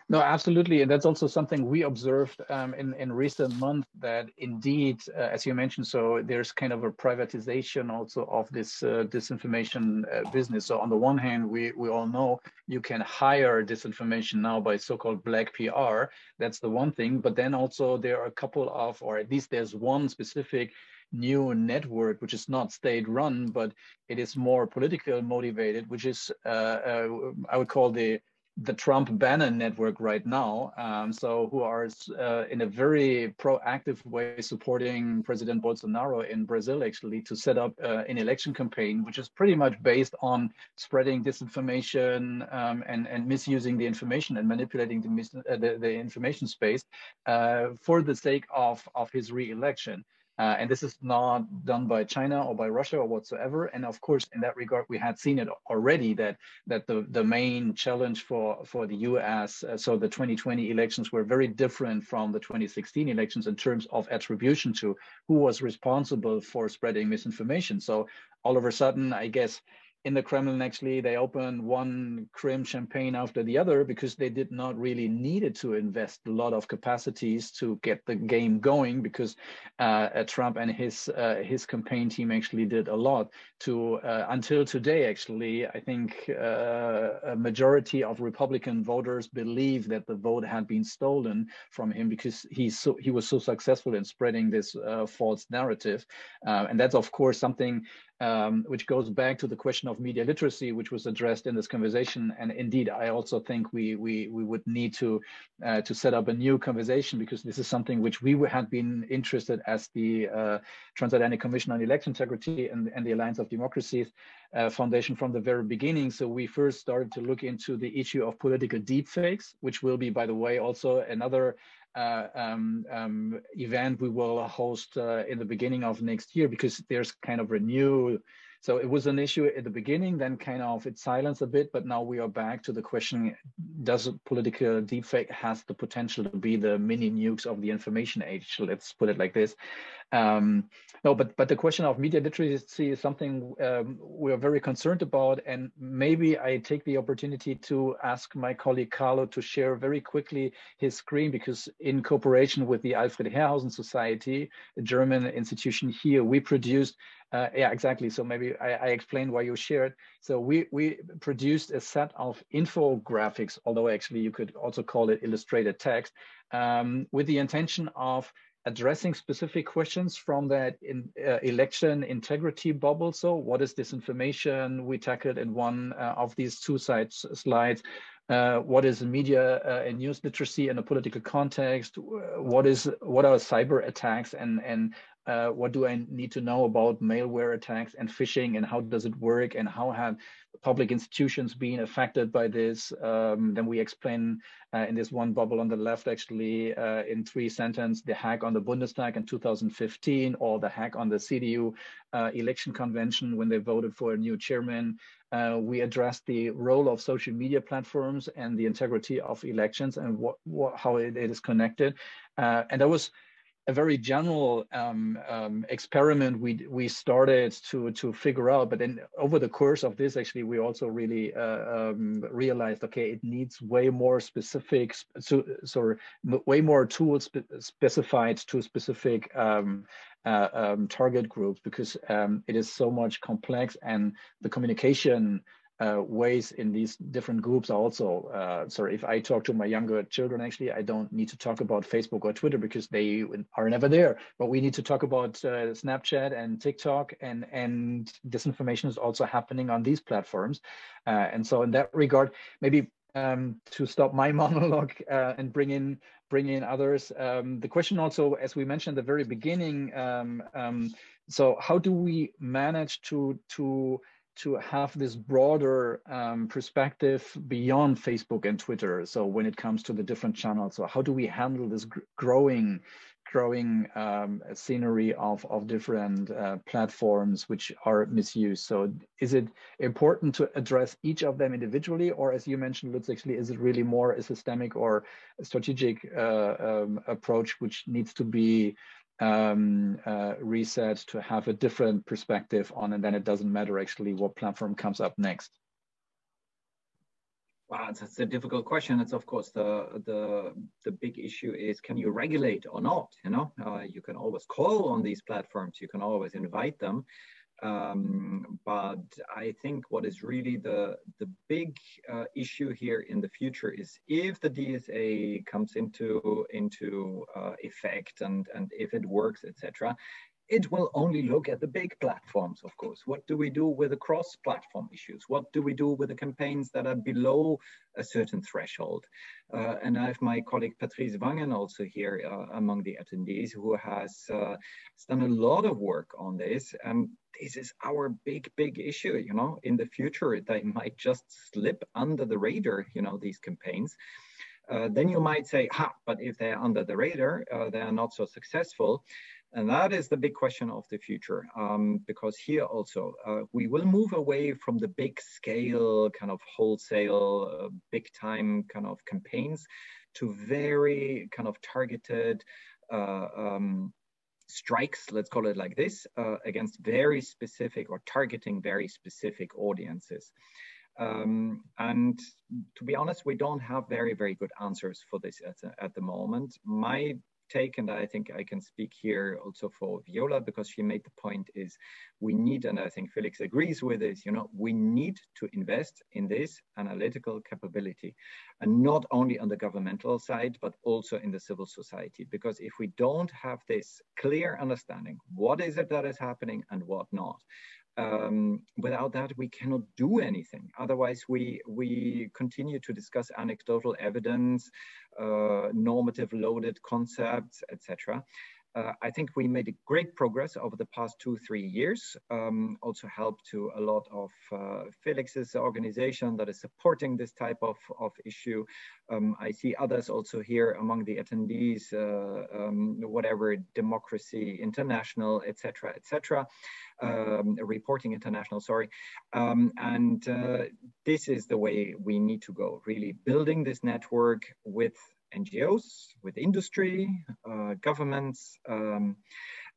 No, absolutely. And that's also something we observed um, in, in recent months that indeed, uh, as you mentioned, so there's kind of a privatization also of this uh, disinformation uh, business. So on the one hand, we, we all know you can hire disinformation now by so-called black PR. That's the one thing. But then also there are a couple of, or at least there's one specific new network, which is not state run, but it is more political motivated, which is, uh, uh, I would call the the Trump Bannon network right now. Um, so who are uh, in a very proactive way supporting President Bolsonaro in Brazil, actually, to set up uh, an election campaign, which is pretty much based on spreading disinformation um, and, and misusing the information and manipulating the, uh, the, the, information space uh, for the sake of, of his re-election. Uh, and this is not done by China or by Russia or whatsoever. And of course, in that regard, we had seen it already that that the, the main challenge for, for the US, uh, so the 2020 elections were very different from the 2016 elections in terms of attribution to who was responsible for spreading misinformation. So all of a sudden, I guess, in the Kremlin, actually, they opened one Krim champagne after the other because they did not really needed to invest a lot of capacities to get the game going because uh, uh, Trump and his uh, his campaign team actually did a lot to uh, until today. Actually, I think uh, a majority of Republican voters believe that the vote had been stolen from him because he's so he was so successful in spreading this uh, false narrative, and that's of course something um, which goes back to the question of media literacy, which was addressed in this conversation. And indeed, I also think we we we would need to uh, to set up a new conversation because this is something which we had been interested as the uh, Transatlantic Commission on Election Integrity and, and the Alliance of Democracies uh, Foundation from the very beginning. So we first started to look into the issue of political deepfakes, which will be, by the way, also another uh, um, um, event we will host uh, in the beginning of next year because there's kind of a new so it was an issue at the beginning, then kind of it silenced a bit, but now we are back to the question, does a political deepfake has the potential to be the mini nukes of the information age? Let's put it like this. Um, no, but but the question of media literacy is something um, we are very concerned about, and maybe I take the opportunity to ask my colleague Carlo to share very quickly his screen because in cooperation with the Alfred Herrhausen Society, a German institution here, we produced uh, yeah, exactly. So maybe I, I explained why you shared. So we we produced a set of infographics, although actually you could also call it illustrated text, um, with the intention of addressing specific questions from that in, uh, election integrity bubble. So what is disinformation? We tackled in one uh, of these two sites, slides. Uh, what is media uh, and news literacy in a political context? What is what are cyber attacks and and uh, what do I need to know about malware attacks and phishing and how does it work and how have public institutions been affected by this? Um, then we explain uh, in this one bubble on the left, actually, uh, in three sentences, the hack on the Bundestag in 2015 or the hack on the CDU uh, election convention when they voted for a new chairman. Uh, we addressed the role of social media platforms and the integrity of elections and what, what how it, it is connected. Uh, and that was a very general um, um, experiment we we started to to figure out. But then over the course of this, actually, we also really uh, um, realized, okay, it needs way more specific, so, sorry, way more tools spe specified to specific um, uh, um, target groups because um, it is so much complex and the communication uh, ways in these different groups also. Uh, if I talk to my younger children, actually, I don't need to talk about Facebook or Twitter because they are never there. But we need to talk about uh, Snapchat and TikTok, and and disinformation is also happening on these platforms. Uh, and so in that regard, maybe um, to stop my (laughs) monologue uh, and bring in bring in others. Um, the question also, as we mentioned at the very beginning, um, um so how do we manage to to to have this broader um, perspective beyond Facebook and Twitter. So when it comes to the different channels, so how do we handle this gr growing, growing um, scenery of of different uh, platforms which are misused? So is it important to address each of them individually, or as you mentioned, Lutz, actually, is it really more a systemic or strategic uh, um, approach which needs to be um, uh, reset to have a different perspective on, and then it doesn't matter actually what platform comes up next? Wow, that's a difficult question. It's of course the the the big issue is can you regulate or not? You know, uh, you can always call on these platforms, you can always invite them, um, but I think what is really the, the big uh, issue here in the future is if the DSA comes into, into uh, effect and, and if it works, etc., it will only look at the big platforms, of course. What do we do with the cross-platform issues? What do we do with the campaigns that are below a certain threshold? Uh, and I have my colleague Patrice Wangen also here uh, among the attendees who has uh, done a lot of work on this. And this is our big, big issue, you know, in the future, they might just slip under the radar, you know, these campaigns. Uh, then you might say, ha, but if they're under the radar, uh, they are not so successful. And that is the big question of the future, um, because here also uh, we will move away from the big scale kind of wholesale, uh, big time kind of campaigns to very kind of targeted uh, um, strikes, let's call it like this, uh, against very specific or targeting very specific audiences. Um, and to be honest, we don't have very, very good answers for this at, at the moment. My take, and I think I can speak here also for Viola because she made the point is we need, and I think Felix agrees with this, you know, we need to invest in this analytical capability and not only on the governmental side, but also in the civil society. Because if we don't have this clear understanding, what is it that is happening and what not, um, without that, we cannot do anything. Otherwise, we, we continue to discuss anecdotal evidence, uh, normative loaded concepts, etc. Uh, I think we made great progress over the past two, three years. Um, also helped to a lot of uh, Felix's organization that is supporting this type of, of issue. Um, I see others also here among the attendees, uh, um, whatever, Democracy International, etc., etc um, reporting international, sorry. Um, and uh, this is the way we need to go, really building this network with NGOs, with industry, uh, governments. Um,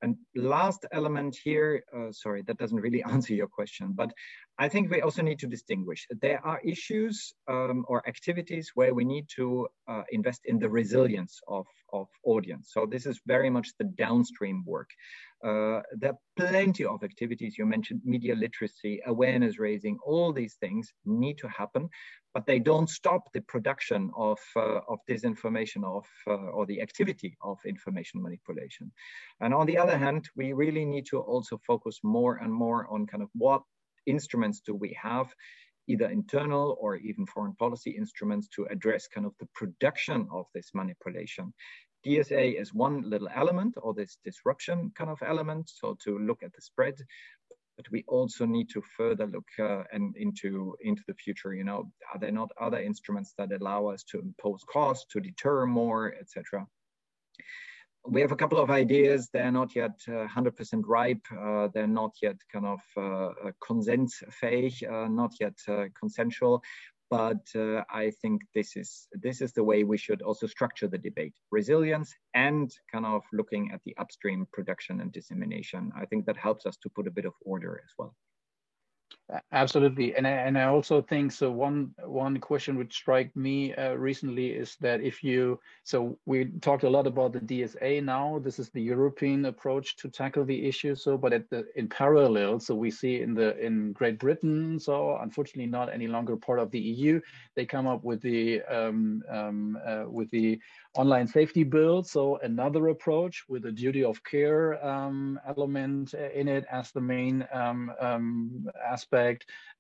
and last element here, uh, sorry, that doesn't really (laughs) answer your question, but I think we also need to distinguish. There are issues um, or activities where we need to uh, invest in the resilience of, of audience. So this is very much the downstream work. Uh, there are plenty of activities. You mentioned media literacy, awareness raising, all these things need to happen, but they don't stop the production of, uh, of disinformation of, uh, or the activity of information manipulation. And on the other hand, we really need to also focus more and more on kind of what instruments do we have either internal or even foreign policy instruments to address kind of the production of this manipulation. DSA is one little element or this disruption kind of element. So to look at the spread, but we also need to further look uh, and into into the future. You know, are there not other instruments that allow us to impose costs, to deter more, etc. We have a couple of ideas. They're not yet 100% uh, ripe. Uh, they're not yet kind of uh, uh, not yet consensual but uh, I think this is this is the way we should also structure the debate: resilience and kind of looking at the upstream production and dissemination. I think that helps us to put a bit of order as well. Absolutely, and I, and I also think so. One one question which struck me uh, recently is that if you so we talked a lot about the DSA now. This is the European approach to tackle the issue. So, but at the in parallel, so we see in the in Great Britain, so unfortunately not any longer part of the EU, they come up with the um, um, uh, with the online safety bill. So another approach with a duty of care um, element in it as the main um, um,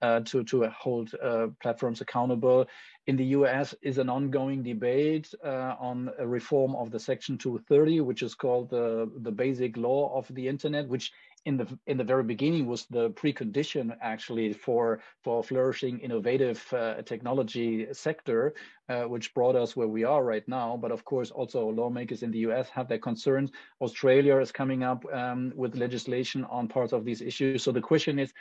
uh, to, to hold uh, platforms accountable. In the US is an ongoing debate uh, on a reform of the Section 230, which is called the, the basic law of the internet, which in the in the very beginning was the precondition actually for for flourishing innovative uh, technology sector uh, which brought us where we are right now. But of course also lawmakers in the US have their concerns. Australia is coming up um, with legislation on parts of these issues. So the question is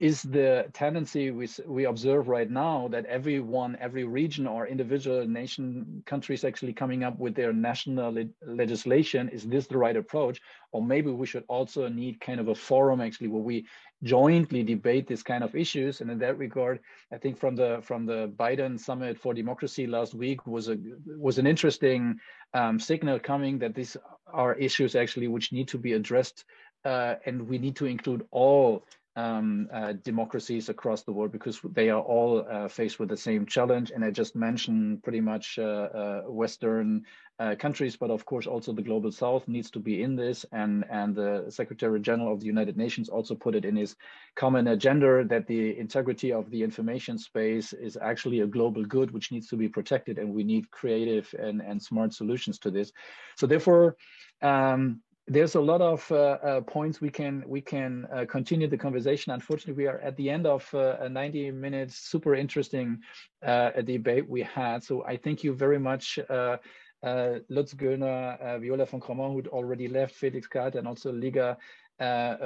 is the tendency we, we observe right now that everyone, every region or individual nation countries actually coming up with their national le legislation. Is this the right approach? Or maybe we should also need kind of a forum actually where we jointly debate this kind of issues. And in that regard, I think from the from the Biden Summit for Democracy last week was a was an interesting um, signal coming that these are issues actually which need to be addressed uh, and we need to include all um, uh, democracies across the world because they are all uh, faced with the same challenge. And I just mentioned pretty much uh, uh Western uh, countries, but of course also the global South needs to be in this. And, and the Secretary General of the United Nations also put it in his common agenda that the integrity of the information space is actually a global good which needs to be protected. And we need creative and, and smart solutions to this. So therefore, um, there's a lot of uh, uh, points we can we can uh, continue the conversation. Unfortunately, we are at the end of uh, a 90 minutes super interesting uh, debate we had. So I thank you very much, uh, Lutz Güllner, Viola von Cramon, who'd already left, Felix Kartte, and also Līga.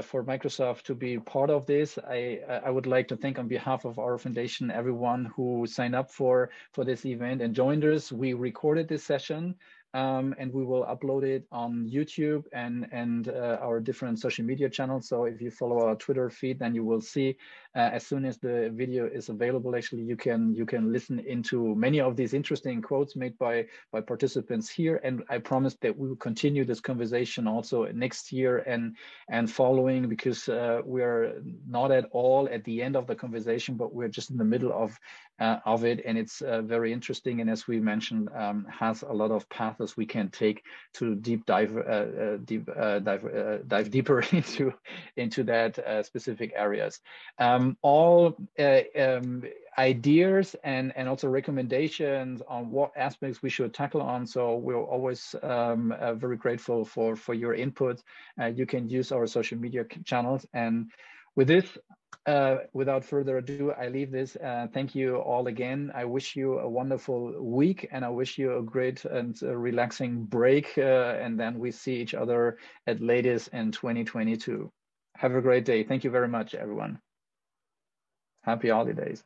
for Microsoft to be part of this, I I would like to thank on behalf of our foundation everyone who signed up for for this event and joined us. We recorded this session um, and we will upload it on YouTube and and uh, our different social media channels. So if you follow our Twitter feed, then you will see uh, as soon as the video is available. Actually, you can you can listen into many of these interesting quotes made by by participants here. And I promise that we will continue this conversation also next year and and following because uh, we are not at all at the end of the conversation, but we're just in the middle of uh, of it, and it's uh, very interesting. And as we mentioned, um, has a lot of paths we can take to deep dive, uh, uh deep dive, dive deeper (laughs) into into that specific areas. Um, all um, ideas and and also recommendations on what aspects we should tackle on. So we're always um, very grateful for for your input. you can use our social media channels and with this, uh, without further ado, I leave this. Uh, thank you all again. I wish you a wonderful week and I wish you a great and relaxing break. Uh, and then we see each other at latest in 2022. Have a great day. Thank you very much, everyone. Happy holidays.